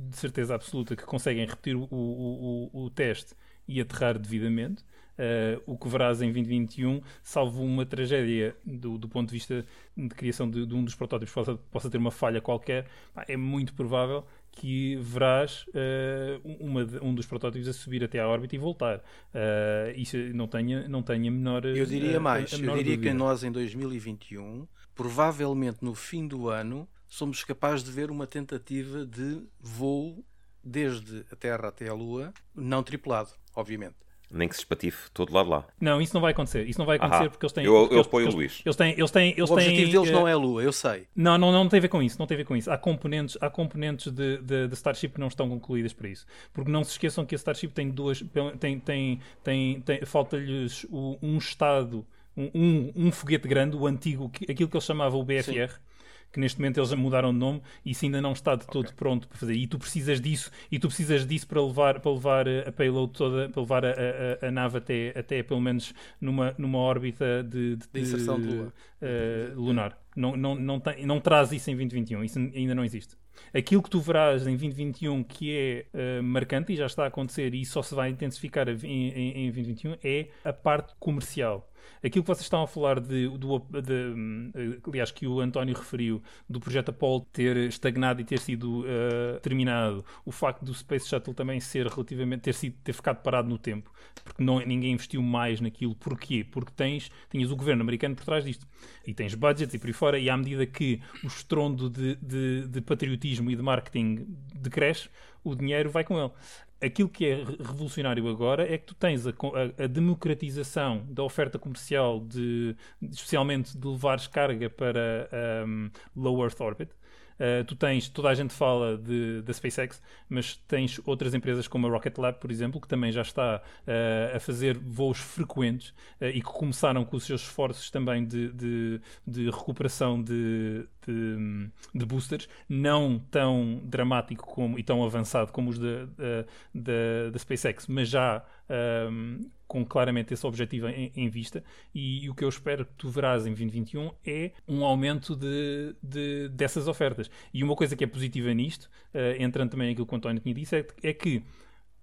de certeza absoluta que conseguem repetir o, o, o, o teste e aterrar devidamente. Uh, o que verás em 2021, salvo uma tragédia do, do ponto de vista de criação de, de um dos protótipos possa, possa ter uma falha qualquer, é muito provável que verás uh, uma, um dos protótipos a subir até à órbita e voltar. Uh, isso não tenha, não tenha menor. Eu diria mais, eu diria dúvida. que nós em 2021, provavelmente no fim do ano, somos capazes de ver uma tentativa de voo desde a Terra até a Lua, não tripulado, obviamente. Nem que se espatife todo lado lá. Não, isso não vai acontecer. Isso não vai acontecer Ahá. porque eles têm. Eu, eu apoio eles, o Luís. Eles têm, eles têm, eles o objetivo têm, deles uh, não é a Lua, eu sei. Não, não, não tem a ver com isso. Não tem a ver com isso. Há componentes, há componentes de, de, de Starship que não estão concluídas para isso. Porque não se esqueçam que a Starship tem duas. Tem, tem, tem, tem falta-lhes um estado. Um, um, foguete grande, o antigo, aquilo que eles chamavam o BFR, Sim que neste momento eles mudaram de nome e isso ainda não está de todo okay. pronto para fazer. E tu precisas disso, e tu precisas disso para levar, para levar a payload toda, para levar a, a, a nave até, até pelo menos numa, numa órbita de, de, de inserção de, de lua. Uh, lunar. Não, não, não, tem, não traz isso em 2021, isso ainda não existe. Aquilo que tu verás em 2021 que é uh, marcante e já está a acontecer e só se vai intensificar em, em, em 2021 é a parte comercial Aquilo que vocês estão a falar de, do, de, aliás, que o António referiu, do projeto Apollo ter estagnado e ter sido uh, terminado, o facto do Space Shuttle também ser relativamente, ter, sido, ter ficado parado no tempo, porque não, ninguém investiu mais naquilo. Porquê? Porque tens, tinhas o governo americano por trás disto. E tens budgets e por aí fora, e à medida que o estrondo de, de, de patriotismo e de marketing decresce, o dinheiro vai com ele aquilo que é revolucionário agora é que tu tens a, a, a democratização da oferta comercial, de, especialmente de levares carga para um, low Earth orbit. Uh, tu tens, toda a gente fala de, da SpaceX, mas tens outras empresas como a Rocket Lab, por exemplo, que também já está uh, a fazer voos frequentes uh, e que começaram com os seus esforços também de, de, de recuperação de, de, boosters, não tão dramático como, e tão avançado como os da SpaceX, mas já um, com claramente esse objetivo em, em vista. E, e, o que eu espero que tu verás em 2021 é um aumento de, de dessas ofertas. E uma coisa que é positiva nisto, uh, entrando também aquilo que o António tinha dito, é, é que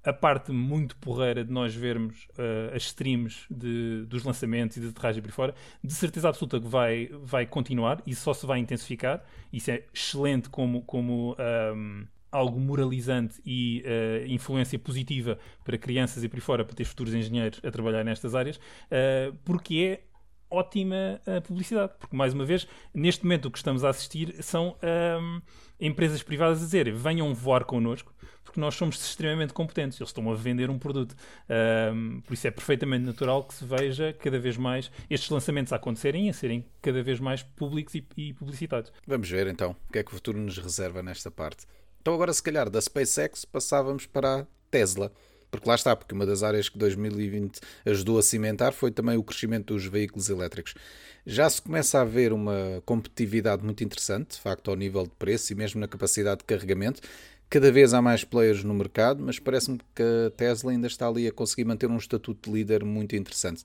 a parte muito porreira de nós vermos uh, as streams de, dos lançamentos e de aterragem por fora, de certeza absoluta que vai, vai continuar e só se vai intensificar. Isso é excelente como, como um, algo moralizante e uh, influência positiva para crianças e por fora, para ter futuros engenheiros a trabalhar nestas áreas, uh, porque é ótima uh, publicidade. Porque, mais uma vez, neste momento o que estamos a assistir são um, empresas privadas a dizer venham voar connosco, porque nós somos extremamente competentes. Eles estão a vender um produto. Um, por isso é perfeitamente natural que se veja cada vez mais estes lançamentos a acontecerem e a serem cada vez mais públicos e, e publicitados. Vamos ver então o que é que o futuro nos reserva nesta parte. Então agora se calhar da SpaceX passávamos para a Tesla. Porque lá está, porque uma das áreas que 2020 ajudou a cimentar foi também o crescimento dos veículos elétricos. Já se começa a ver uma competitividade muito interessante, de facto, ao nível de preço e mesmo na capacidade de carregamento, Cada vez há mais players no mercado, mas parece-me que a Tesla ainda está ali a conseguir manter um estatuto de líder muito interessante.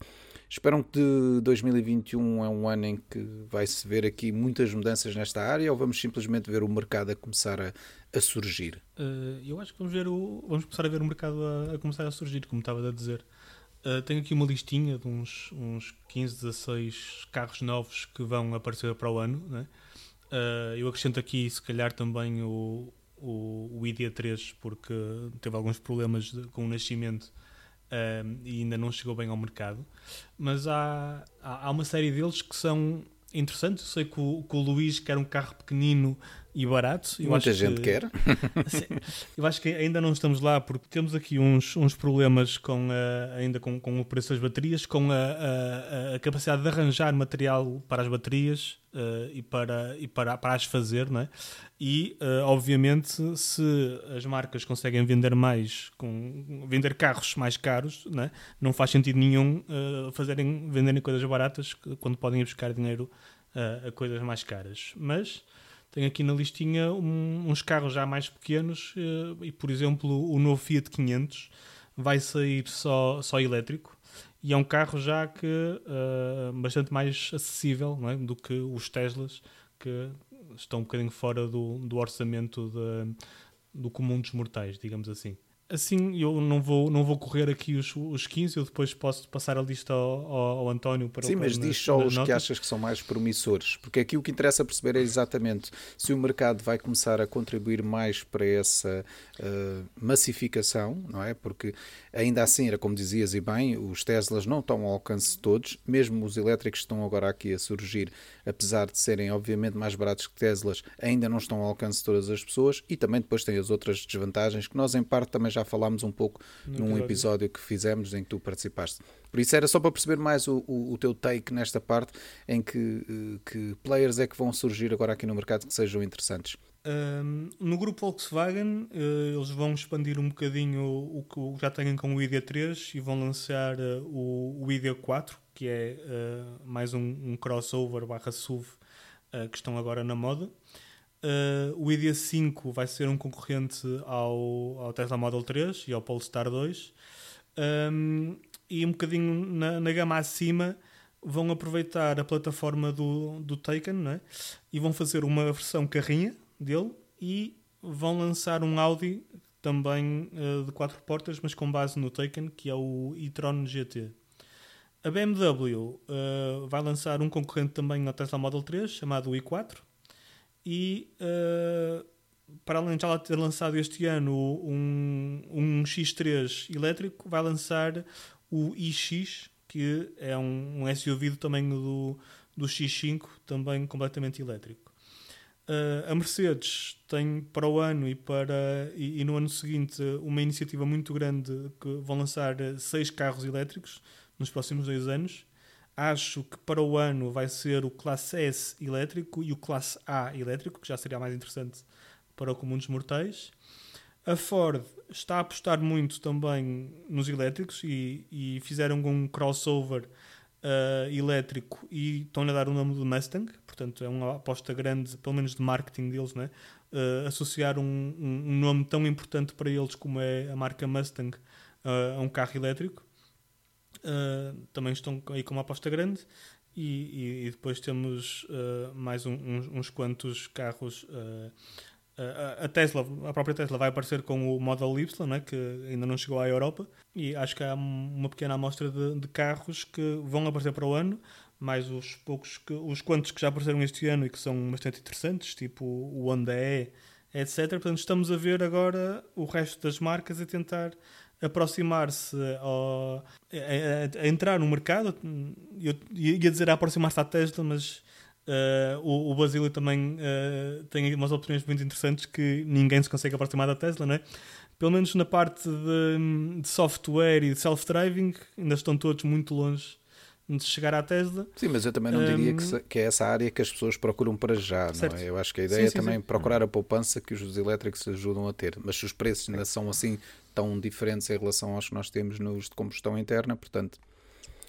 Esperam que 2021 é um ano em que vai-se ver aqui muitas mudanças nesta área ou vamos simplesmente ver o mercado a começar a, a surgir? Uh, eu acho que vamos, ver o, vamos começar a ver o mercado a, a começar a surgir, como estava a dizer. Uh, tenho aqui uma listinha de uns, uns 15, 16 carros novos que vão aparecer para o ano. Né? Uh, eu acrescento aqui, se calhar, também o, o, o ID3, porque teve alguns problemas de, com o nascimento um, e ainda não chegou bem ao mercado. Mas há, há, há uma série deles que são interessantes. Eu sei que o, que o Luís quer um carro pequenino e barato. Eu Muita gente que, quer. eu acho que ainda não estamos lá porque temos aqui uns, uns problemas com a, ainda com, com o preço das baterias, com a, a, a capacidade de arranjar material para as baterias uh, e, para, e para, para as fazer, não é? E, uh, obviamente, se as marcas conseguem vender mais, com, vender carros mais caros, não, é? não faz sentido nenhum uh, fazerem, venderem coisas baratas quando podem ir buscar dinheiro a coisas mais caras. Mas tenho aqui na listinha um, uns carros já mais pequenos uh, e, por exemplo, o novo Fiat 500 vai sair só, só elétrico e é um carro já que uh, bastante mais acessível é? do que os Teslas que estão um bocadinho fora do, do orçamento de, do comum dos mortais, digamos assim assim eu não vou, não vou correr aqui os, os 15, eu depois posso passar a lista ao, ao, ao António para Sim, mas diz só os que achas que são mais promissores, porque aqui o que interessa perceber é exatamente se o mercado vai começar a contribuir mais para essa uh, massificação, não é? Porque ainda assim, era como dizias e bem, os Teslas não estão ao alcance de todos, mesmo os elétricos estão agora aqui a surgir, apesar de serem obviamente mais baratos que Teslas, ainda não estão ao alcance de todas as pessoas e também depois tem as outras desvantagens que nós em parte também já falámos um pouco no num episódio. episódio que fizemos em que tu participaste. Por isso era só para perceber mais o, o, o teu take nesta parte em que, eh, que players é que vão surgir agora aqui no mercado que sejam interessantes. Um, no grupo Volkswagen, uh, eles vão expandir um bocadinho o que já têm com o ID3 e vão lançar uh, o, o ID4, que é uh, mais um, um, crossover barra SUV que estão agora na moda. o ID5 vai ser um concorrente ao, ao Tesla Model 3 e ao Polestar 2. Um, e um bocadinho na, na gama acima vão aproveitar a plataforma do, do Taken né? e vão fazer uma versão carrinha dele e vão lançar um Audi também uh, de quatro portas, mas com base no Taken, que é o e-tron GT. A BMW uh, eh, vai lançar um concorrente também ao Tesla Model 3, chamado o i4, e uh, para além de já ter lançado este ano um, um X3 elétrico, vai lançar o iX, que é um, um SUV do tamanho do, do X5, também completamente elétrico. Uh, a Mercedes tem para o ano e, para, e, e, no ano seguinte uma iniciativa muito grande que vão lançar seis carros elétricos nos próximos dois anos. Acho que para o ano vai ser o Classe S elétrico e o Classe A elétrico, que já seria mais interessante para o comum dos mortais. A Ford está a apostar muito também nos elétricos e, e fizeram um crossover uh, elétrico e estão a dar o nome do Mustang, portanto é uma aposta grande, pelo menos de marketing deles, né? Uh, associar um, um, um, nome tão importante para eles como é a marca Mustang uh, a um carro elétrico. também estão aí com uma aposta grande. E, e, e depois temos mais um, uns, uns, quantos carros a Tesla, a própria Tesla vai aparecer com o Model Y, né, que ainda não chegou à Europa, e acho que há uma pequena amostra de, de carros que vão aparecer para o ano, mais os poucos, que, os quantos que já apareceram este ano e que são bastante interessantes, tipo o Honda E, etc. Portanto, estamos a ver agora o resto das marcas a tentar aproximar-se a, a, entrar no mercado. Eu ia dizer a aproximar-se à Tesla, mas Uh, o, o Basílio também uh, tem umas opiniões muito interessantes que ninguém se consegue aproximar da Tesla, não é? Pelo menos na parte de, de software e de self-driving, ainda estão todos muito longe de chegar à Tesla. Sim, mas eu também não diria que, que, é essa área que as pessoas procuram para já, certo. não é? Eu acho que a ideia sim, sim, é também sim. procurar a poupança que os elétricos ajudam a ter, mas se os preços ainda são assim tão diferentes em relação aos que nós temos nos de combustão interna, portanto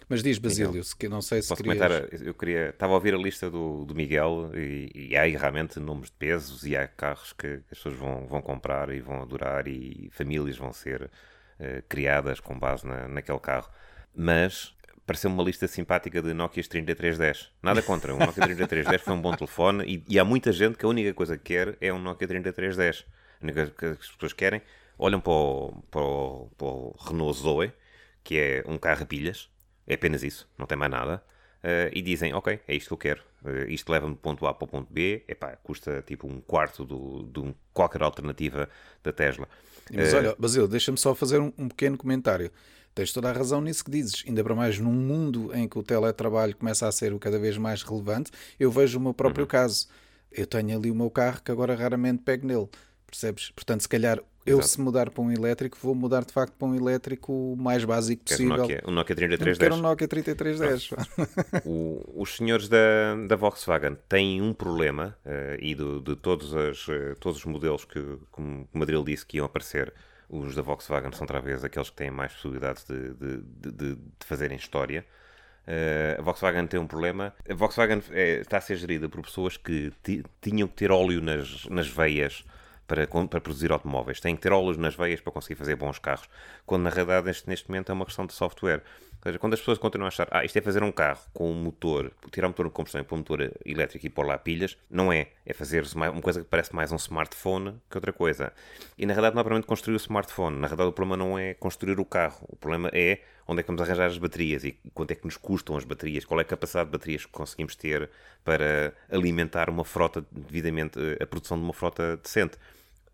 Mas diz, Basílio, então, que não sei se posso querias... comentar, eu queria, estava a ouvir a lista do, do Miguel e, e há aí realmente números de pesos e há carros que, que as pessoas vão, vão comprar e vão adorar e famílias vão ser uh, criadas com base na, naquele carro. Mas pareceu uma lista simpática de Nokia 3310. Nada contra, o Nokia 3310 foi um bom telefone e, e, há muita gente que a única coisa que quer é um Nokia 3310. A única coisa que as pessoas querem, olham para o, para o, para o Renault Zoe, que é um carro a pilhas, é apenas isso, não tem mais nada, uh, e dizem, ok, é isto que eu quero. Uh, isto leva-me do ponto A para o ponto B, epá, custa tipo um quarto do, de um, qualquer alternativa da Tesla. Mas uh, olha, Basílio, deixa-me só fazer um, um pequeno comentário. Tens toda a razão nisso que dizes, ainda para mais num mundo em que o teletrabalho começa a ser cada vez mais relevante. Eu vejo o meu próprio uhum. caso. Eu tenho ali o meu carro que agora raramente pego nele, percebes? Portanto, se calhar eu Exato. se mudar para um elétrico, vou mudar de facto para um elétrico mais básico possível. Um Nokia, um Nokia 3310. Quero um Nokia 3310. o, os senhores da, da Volkswagen têm um problema, uh, e do, de todos, as, uh, todos os modelos que, como o Madrid disse, que iam aparecer, os da Volkswagen são outra vez aqueles que têm mais possibilidades de, de, de, de fazerem história. Uh, a Volkswagen tem um problema. A Volkswagen é, está a ser gerida por pessoas que tinham que ter óleo nas, nas veias para, para produzir automóveis. Têm que ter óleos nas veias para conseguir fazer bons carros. Quando na realidade neste, neste momento é uma questão de software. Ou seja, quando as pessoas continuam a achar, ah, isto é fazer um carro com um motor, tirar um motor de combustão e pôr um motor elétrico e pôr lá pilhas, não é. É fazer uma coisa que parece mais um smartphone que outra coisa. E na realidade não é propriamente construir o smartphone. Na realidade o problema não é construir o carro. O problema é onde é que vamos arranjar as baterias e quanto é que nos custam as baterias, qual é a capacidade de baterias que conseguimos ter para alimentar uma frota devidamente, a produção de uma frota decente.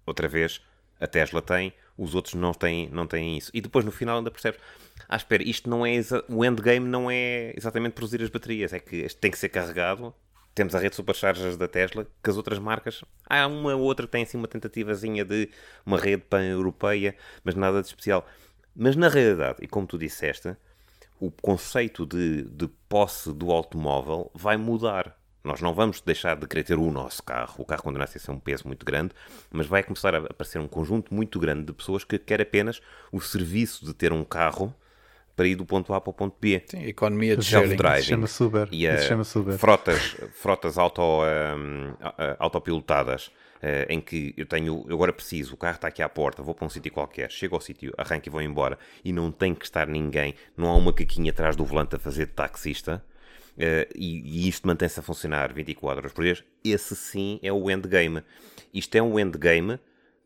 Outra vez, a Tesla tem, os outros não têm, não têm isso. E depois no final ainda percebes, ah, espera, isto não é, o endgame não é exatamente produzir as baterias, é que isto tem que ser carregado. Temos a rede de superchargers da Tesla, que as outras marcas, há uma ou outra que tem assim uma tentativazinha de uma rede pan-europeia, mas nada de especial. Mas na realidade, e como tu disseste, o conceito de, de posse do automóvel vai mudar. Nós não vamos deixar de querer ter o nosso carro. O carro continua a ser um peso muito grande, mas vai começar a aparecer um conjunto muito grande de pessoas que quer apenas o serviço de ter um carro para ir do ponto A para o ponto B. Sim, economia de self-driving. chama-se Uber. E a, chama Uber. Frotas, frotas auto, um, autopilotadas uh, em que eu tenho, eu agora preciso, o carro está aqui à porta, vou para um sítio qualquer, chego ao sítio, arranco e vou embora e não tem que estar ninguém, não há uma caquinha atrás do volante a fazer de taxista uh, e, e, isto mantém-se a funcionar 24 horas por dia, esse sim é o endgame. Isto é um endgame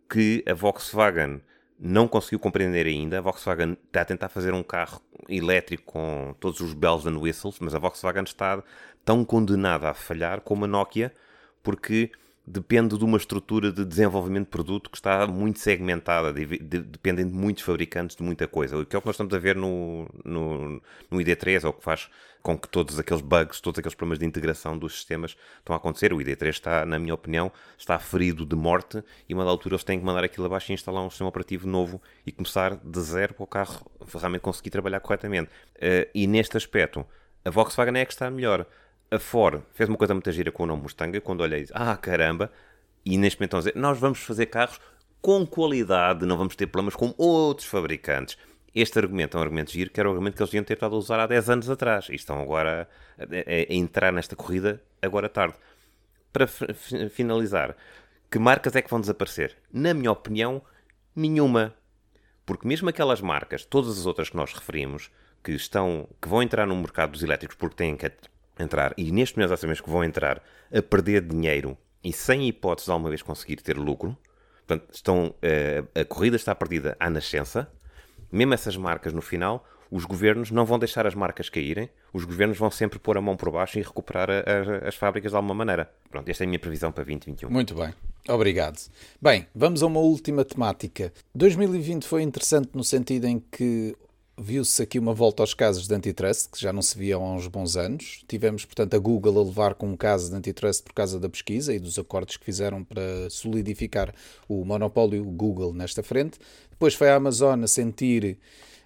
que a Volkswagen não conseguiu compreender ainda. A Volkswagen está a tentar fazer um carro elétrico com todos os bells and whistles, mas a Volkswagen está tão condenada a falhar como a Nokia, porque depende de uma estrutura de desenvolvimento de produto que está muito segmentada, de, de, dependem de muitos fabricantes de muita coisa. O que é o que nós estamos a ver no, no, no ID3, é o que faz com que todos aqueles bugs, todos aqueles problemas de integração dos sistemas estão a acontecer. O ID3 está, na minha opinião, está ferido de morte e uma da altura eles têm que mandar aquilo abaixo e instalar um sistema operativo novo e começar de zero para o carro realmente conseguir trabalhar corretamente. Uh, e neste aspecto, a Volkswagen é que está melhor a Ford fez uma coisa muito gira com o nome Mustang, quando olhei, ah caramba, e neste momento estão a dizer, nós vamos fazer carros com qualidade, não vamos ter problemas com outros fabricantes. Este argumento é um argumento giro, que era o argumento que eles deviam ter estado a usar há 10 anos atrás. E estão agora a, a, a entrar nesta corrida agora tarde. Para finalizar, que marcas é que vão desaparecer? Na minha opinião, nenhuma. Porque mesmo aquelas marcas, todas as outras que nós referimos, que estão, que vão entrar no mercado dos elétricos porque têm entrar, e neste momento já que vão entrar a perder dinheiro e sem hipótese de alguma vez conseguir ter lucro, portanto, estão, uh, a corrida está perdida à nascença, mesmo essas marcas no final, os governos não vão deixar as marcas caírem, os governos vão sempre pôr a mão por baixo e recuperar a, a, as fábricas de alguma maneira. Pronto, esta é a minha previsão para 2021. Muito bem, obrigado. Bem, vamos a uma última temática. 2020 foi interessante no sentido em que viu-se aqui uma volta aos casos de antitrust, que já não se viam há uns bons anos. Tivemos, portanto, a Google a levar com um caso de antitrust por causa da pesquisa e dos acordos que fizeram para solidificar o monopólio Google nesta frente. Depois foi a Amazon a sentir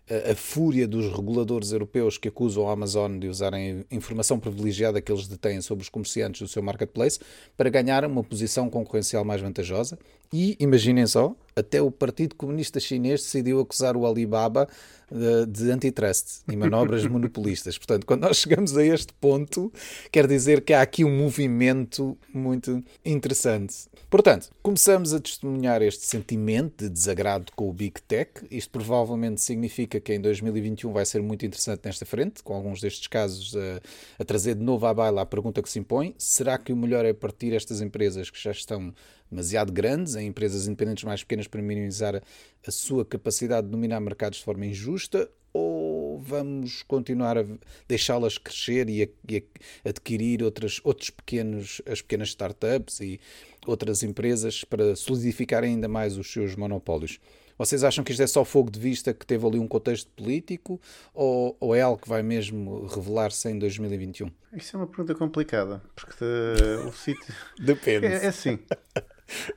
a, a fúria dos reguladores europeus que acusam a Amazon de usarem informação privilegiada que eles detêm sobre os comerciantes do seu marketplace para ganhar uma posição concorrencial mais vantajosa. E imaginem só, até o Partido Comunista Chinês decidiu acusar o Alibaba de, de antitrust e manobras monopolistas. Portanto, quando nós chegamos a este ponto, quer dizer que há aqui um movimento muito interessante. Portanto, começamos a testemunhar este sentimento de desagrado com o Big Tech. Isto provavelmente significa que em 2021 vai ser muito interessante nesta frente, com alguns destes casos a, a trazer de novo à baila a pergunta que se impõe: será que o melhor é partir estas empresas que já estão demasiado grandes, em empresas independentes mais pequenas para minimizar a sua capacidade de dominar mercados de forma injusta, ou vamos continuar a deixá-las crescer e, a, e a adquirir outras, outros pequenos, as pequenas startups e outras empresas para solidificar ainda mais os seus monopólios? Vocês acham que isto é só fogo de vista que teve ali um contexto político ou, ou é algo que vai mesmo revelar-se em 2021? Isso é uma pergunta complicada, porque o sítio. Depende. É, é assim.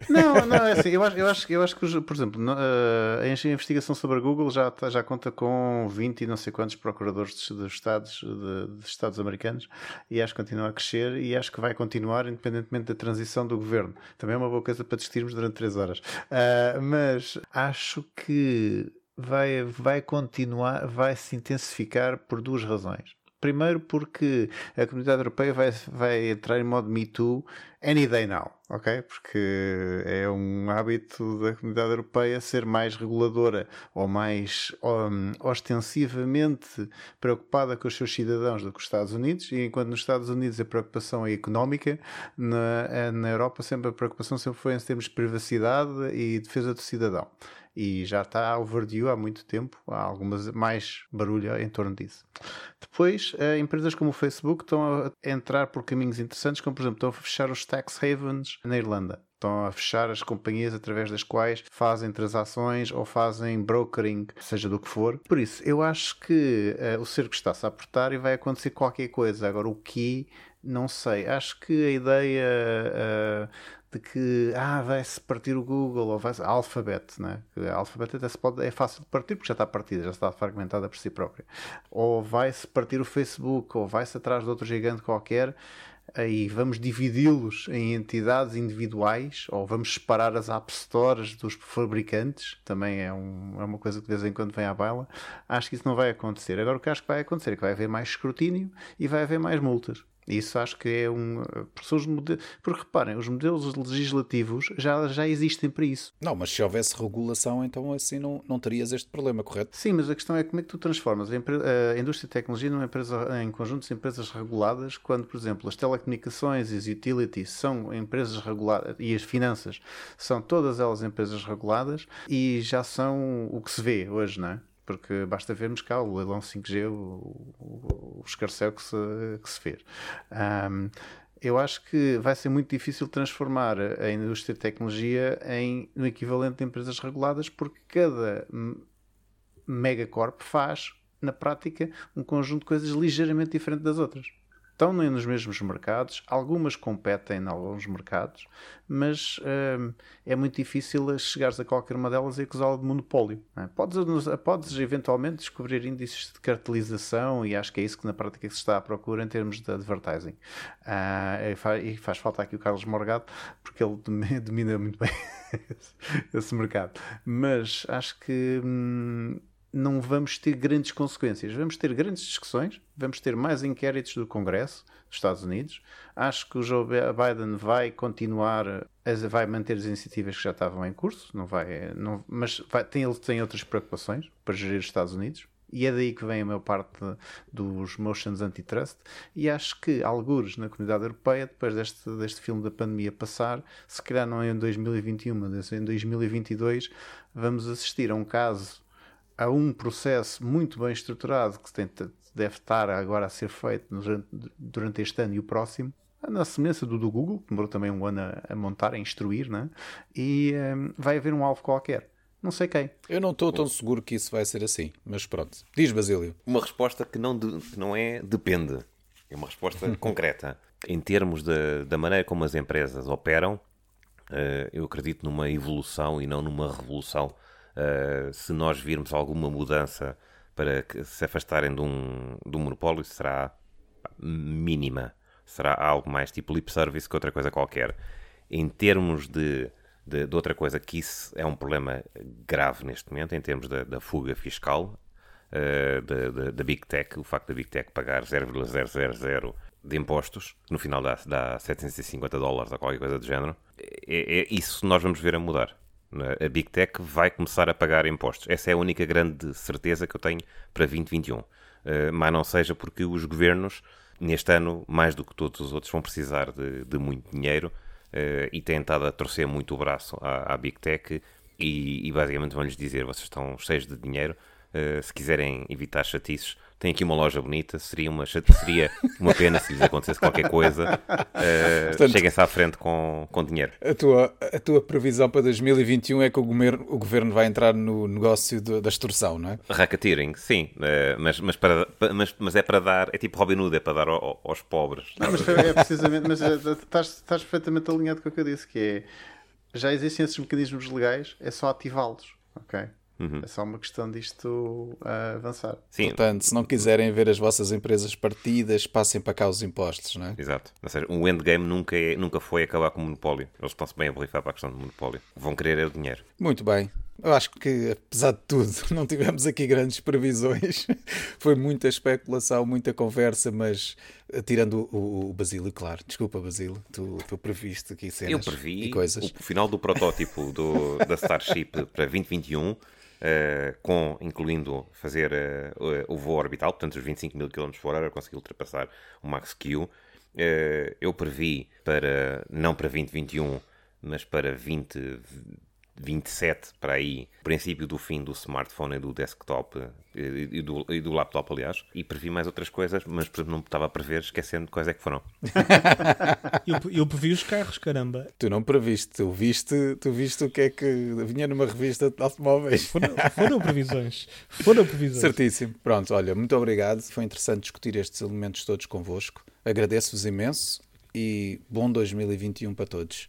Não, não, é assim, eu acho, eu acho, eu acho que, por exemplo, eh, a investigação sobre a Google já, já conta com 20 e não sei quantos procuradores dos Estados, de, de Estados americanos e acho que continua a crescer e acho que vai continuar independentemente da transição do governo. Também é uma boa coisa para discutirmos durante 3 horas. Uh, mas acho que vai, vai continuar, vai se intensificar por duas razões. Primeiro porque a comunidade europeia vai, vai entrar em modo Me Too any day now, ok? Porque é um hábito da comunidade europeia ser mais reguladora ou mais um, ostensivamente preocupada com os seus cidadãos do que os Estados Unidos, e enquanto nos Estados Unidos a preocupação é económica, na, na Europa sempre a preocupação sempre foi em termos de privacidade e defesa do cidadão e já está overdue há muito tempo, há algumas mais barulho em torno disso. Depois, eh, empresas como o Facebook estão a entrar por caminhos interessantes, como por exemplo, estão a fechar os tax havens na Irlanda. Estão a fechar as companhias através das quais fazem transações ou fazem brokering, seja do que for. Por isso, eu acho que uh, o cerco está-se a apertar e vai acontecer qualquer coisa. Agora, o que não sei. Acho que a ideia uh, de que ah, vai-se partir o Google ou vai-se. A Alphabet, né? A Alphabet até se pode, é fácil de partir porque já está partida, já está fragmentada por si própria. Ou vai-se partir o Facebook, ou vai-se atrás de outro gigante qualquer e vamos dividi-los em entidades individuais ou vamos separar as App Stores dos fabricantes, também é, um, é uma coisa que de vez em quando vem à baila. Acho que isso não vai acontecer. Agora, o que acho que vai acontecer é que vai haver mais escrutínio e vai haver mais multas. Isso acho que é um. Porque, modelos, porque reparem, os modelos legislativos já, já existem para isso. Não, mas se houvesse regulação, então assim não, não terias este problema, correto? Sim, mas a questão é como é que tu transformas a, a indústria de tecnologia numa empresa, em conjuntos de empresas reguladas, quando, por exemplo, as telecomunicações e as utilities são empresas reguladas e as finanças são todas elas empresas reguladas e já são o que se vê hoje, não é? Porque basta vermos cá o leilão 5G, o, o, o que se, que se fez. Um, eu acho que vai ser muito difícil transformar a indústria de tecnologia em no equivalente de empresas reguladas, porque cada megacorp faz, na prática, um conjunto de coisas ligeiramente diferente das outras estão nos mesmos mercados, algumas competem em alguns mercados, mas hum, é muito difícil chegares a qualquer uma delas e acusá-la de monopólio. É? Podes, podes eventualmente descobrir índices de cartelização e acho que é isso que na prática se está à procura em termos de advertising. Ah, e, faz, falta aqui o Carlos Morgado porque ele domina muito bem esse mercado. Mas acho que. Hum, não vamos ter grandes consequências. Vamos ter grandes discussões, vamos ter mais inquéritos do Congresso dos Estados Unidos. Acho que o Joe Biden vai continuar, vai manter as iniciativas que já estavam em curso, não vai, não, mas vai, tem, ele tem outras preocupações para gerir os Estados Unidos. E é daí que vem a maior parte dos motions antitrust. E acho que, alguns na comunidade europeia, depois deste, deste filme da pandemia passar, se calhar não é em 2021, mas em 2022, vamos assistir a um caso há um processo muito bem estruturado que tem, deve estar agora a ser feito durante, durante este ano e o próximo, na semelhança do do Google, que demorou também um ano a, a montar, a instruir, né? e um, vai haver um alvo qualquer. Não sei quem. Eu não estou tão seguro que isso vai ser assim, mas pronto. Diz, Basílio. Uma resposta que não, de, que não é depende. É uma resposta concreta. Em termos de, da maneira como as empresas operam, uh, eu acredito numa evolução e não numa revolução Uh, se nós virmos alguma mudança para se afastarem de um, de um monopólio, será mínima. Será algo mais tipo lip service que outra coisa qualquer. Em termos de de, de, outra coisa, que isso é um problema grave neste momento em termos da, da fuga fiscal uh, da Big Tech, o facto da Big Tech pagar 0,000 de impostos, no final dá, dá 750 dólares ou qualquer coisa do género. É, é isso nós vamos ver a mudar. A Big Tech vai começar a pagar impostos. Essa é a única grande certeza que eu tenho para 2021. Uh, mas não seja porque os governos, neste ano, mais do que todos os outros, vão precisar de, de muito dinheiro uh, e têm estado a torcer muito o braço à, à Big Tech e, e basicamente vão-lhes dizer: vocês estão cheios de dinheiro, uh, se quiserem evitar chatices, tem aqui uma loja bonita, seria uma, seria uma pena se lhes acontecesse qualquer coisa. Uh, Cheguem-se à frente com, com dinheiro. A tua, a tua previsão para 2021 é que o governo, o governo vai entrar no negócio de, da extorsão, não é? Racketeering, sim, uh, mas, mas, para, mas, mas é para dar, é tipo Robin Hood, é para dar ao, aos pobres. Não, mas é precisamente, mas eh, estás, estás perfeitamente alinhado com o que eu disse, que é já existem esses mecanismos legais, é só ativá-los, ok? Uhum. É só uma questão disto uh, avançar. Sim. Portanto, se não quiserem ver as vossas empresas partidas, passem para cá os impostos, não é? Exato. Ou seja, o endgame nunca, é, nunca foi acabar com o monopólio. Eles estão-se bem a borrifar para a questão do monopólio. Vão querer é o dinheiro. Muito bem. Eu acho que, apesar de tudo, não tivemos aqui grandes previsões. Foi muita especulação, muita conversa, mas eh, tirando o, o Basílio, claro. Desculpa, Basílio, tu, tu previste aqui cenas Eu previ e coisas. o final do protótipo do, da Starship para 2021 Uh, com, incluindo fazer uh, o voo orbital, portanto os 25 mil km por hora, conseguir ultrapassar o Max Q. Uh, eu previ para, não para 2021, mas para 20, 27 para aí, princípio do fim do smartphone e do desktop eh, e do, e do laptop, aliás, e previ mais outras coisas, mas por exemplo, não estava a prever, esquecendo quais é que foram. eu, eu previ os carros, caramba. Tu não previste, tu viste, tu viste o que é que vinha numa revista de automóveis. Foram, foram previsões. Foram previsões. Certíssimo. Pronto, olha, muito obrigado. Foi interessante discutir estes elementos todos convosco. Agradeço-vos imenso e bom 2021 para todos.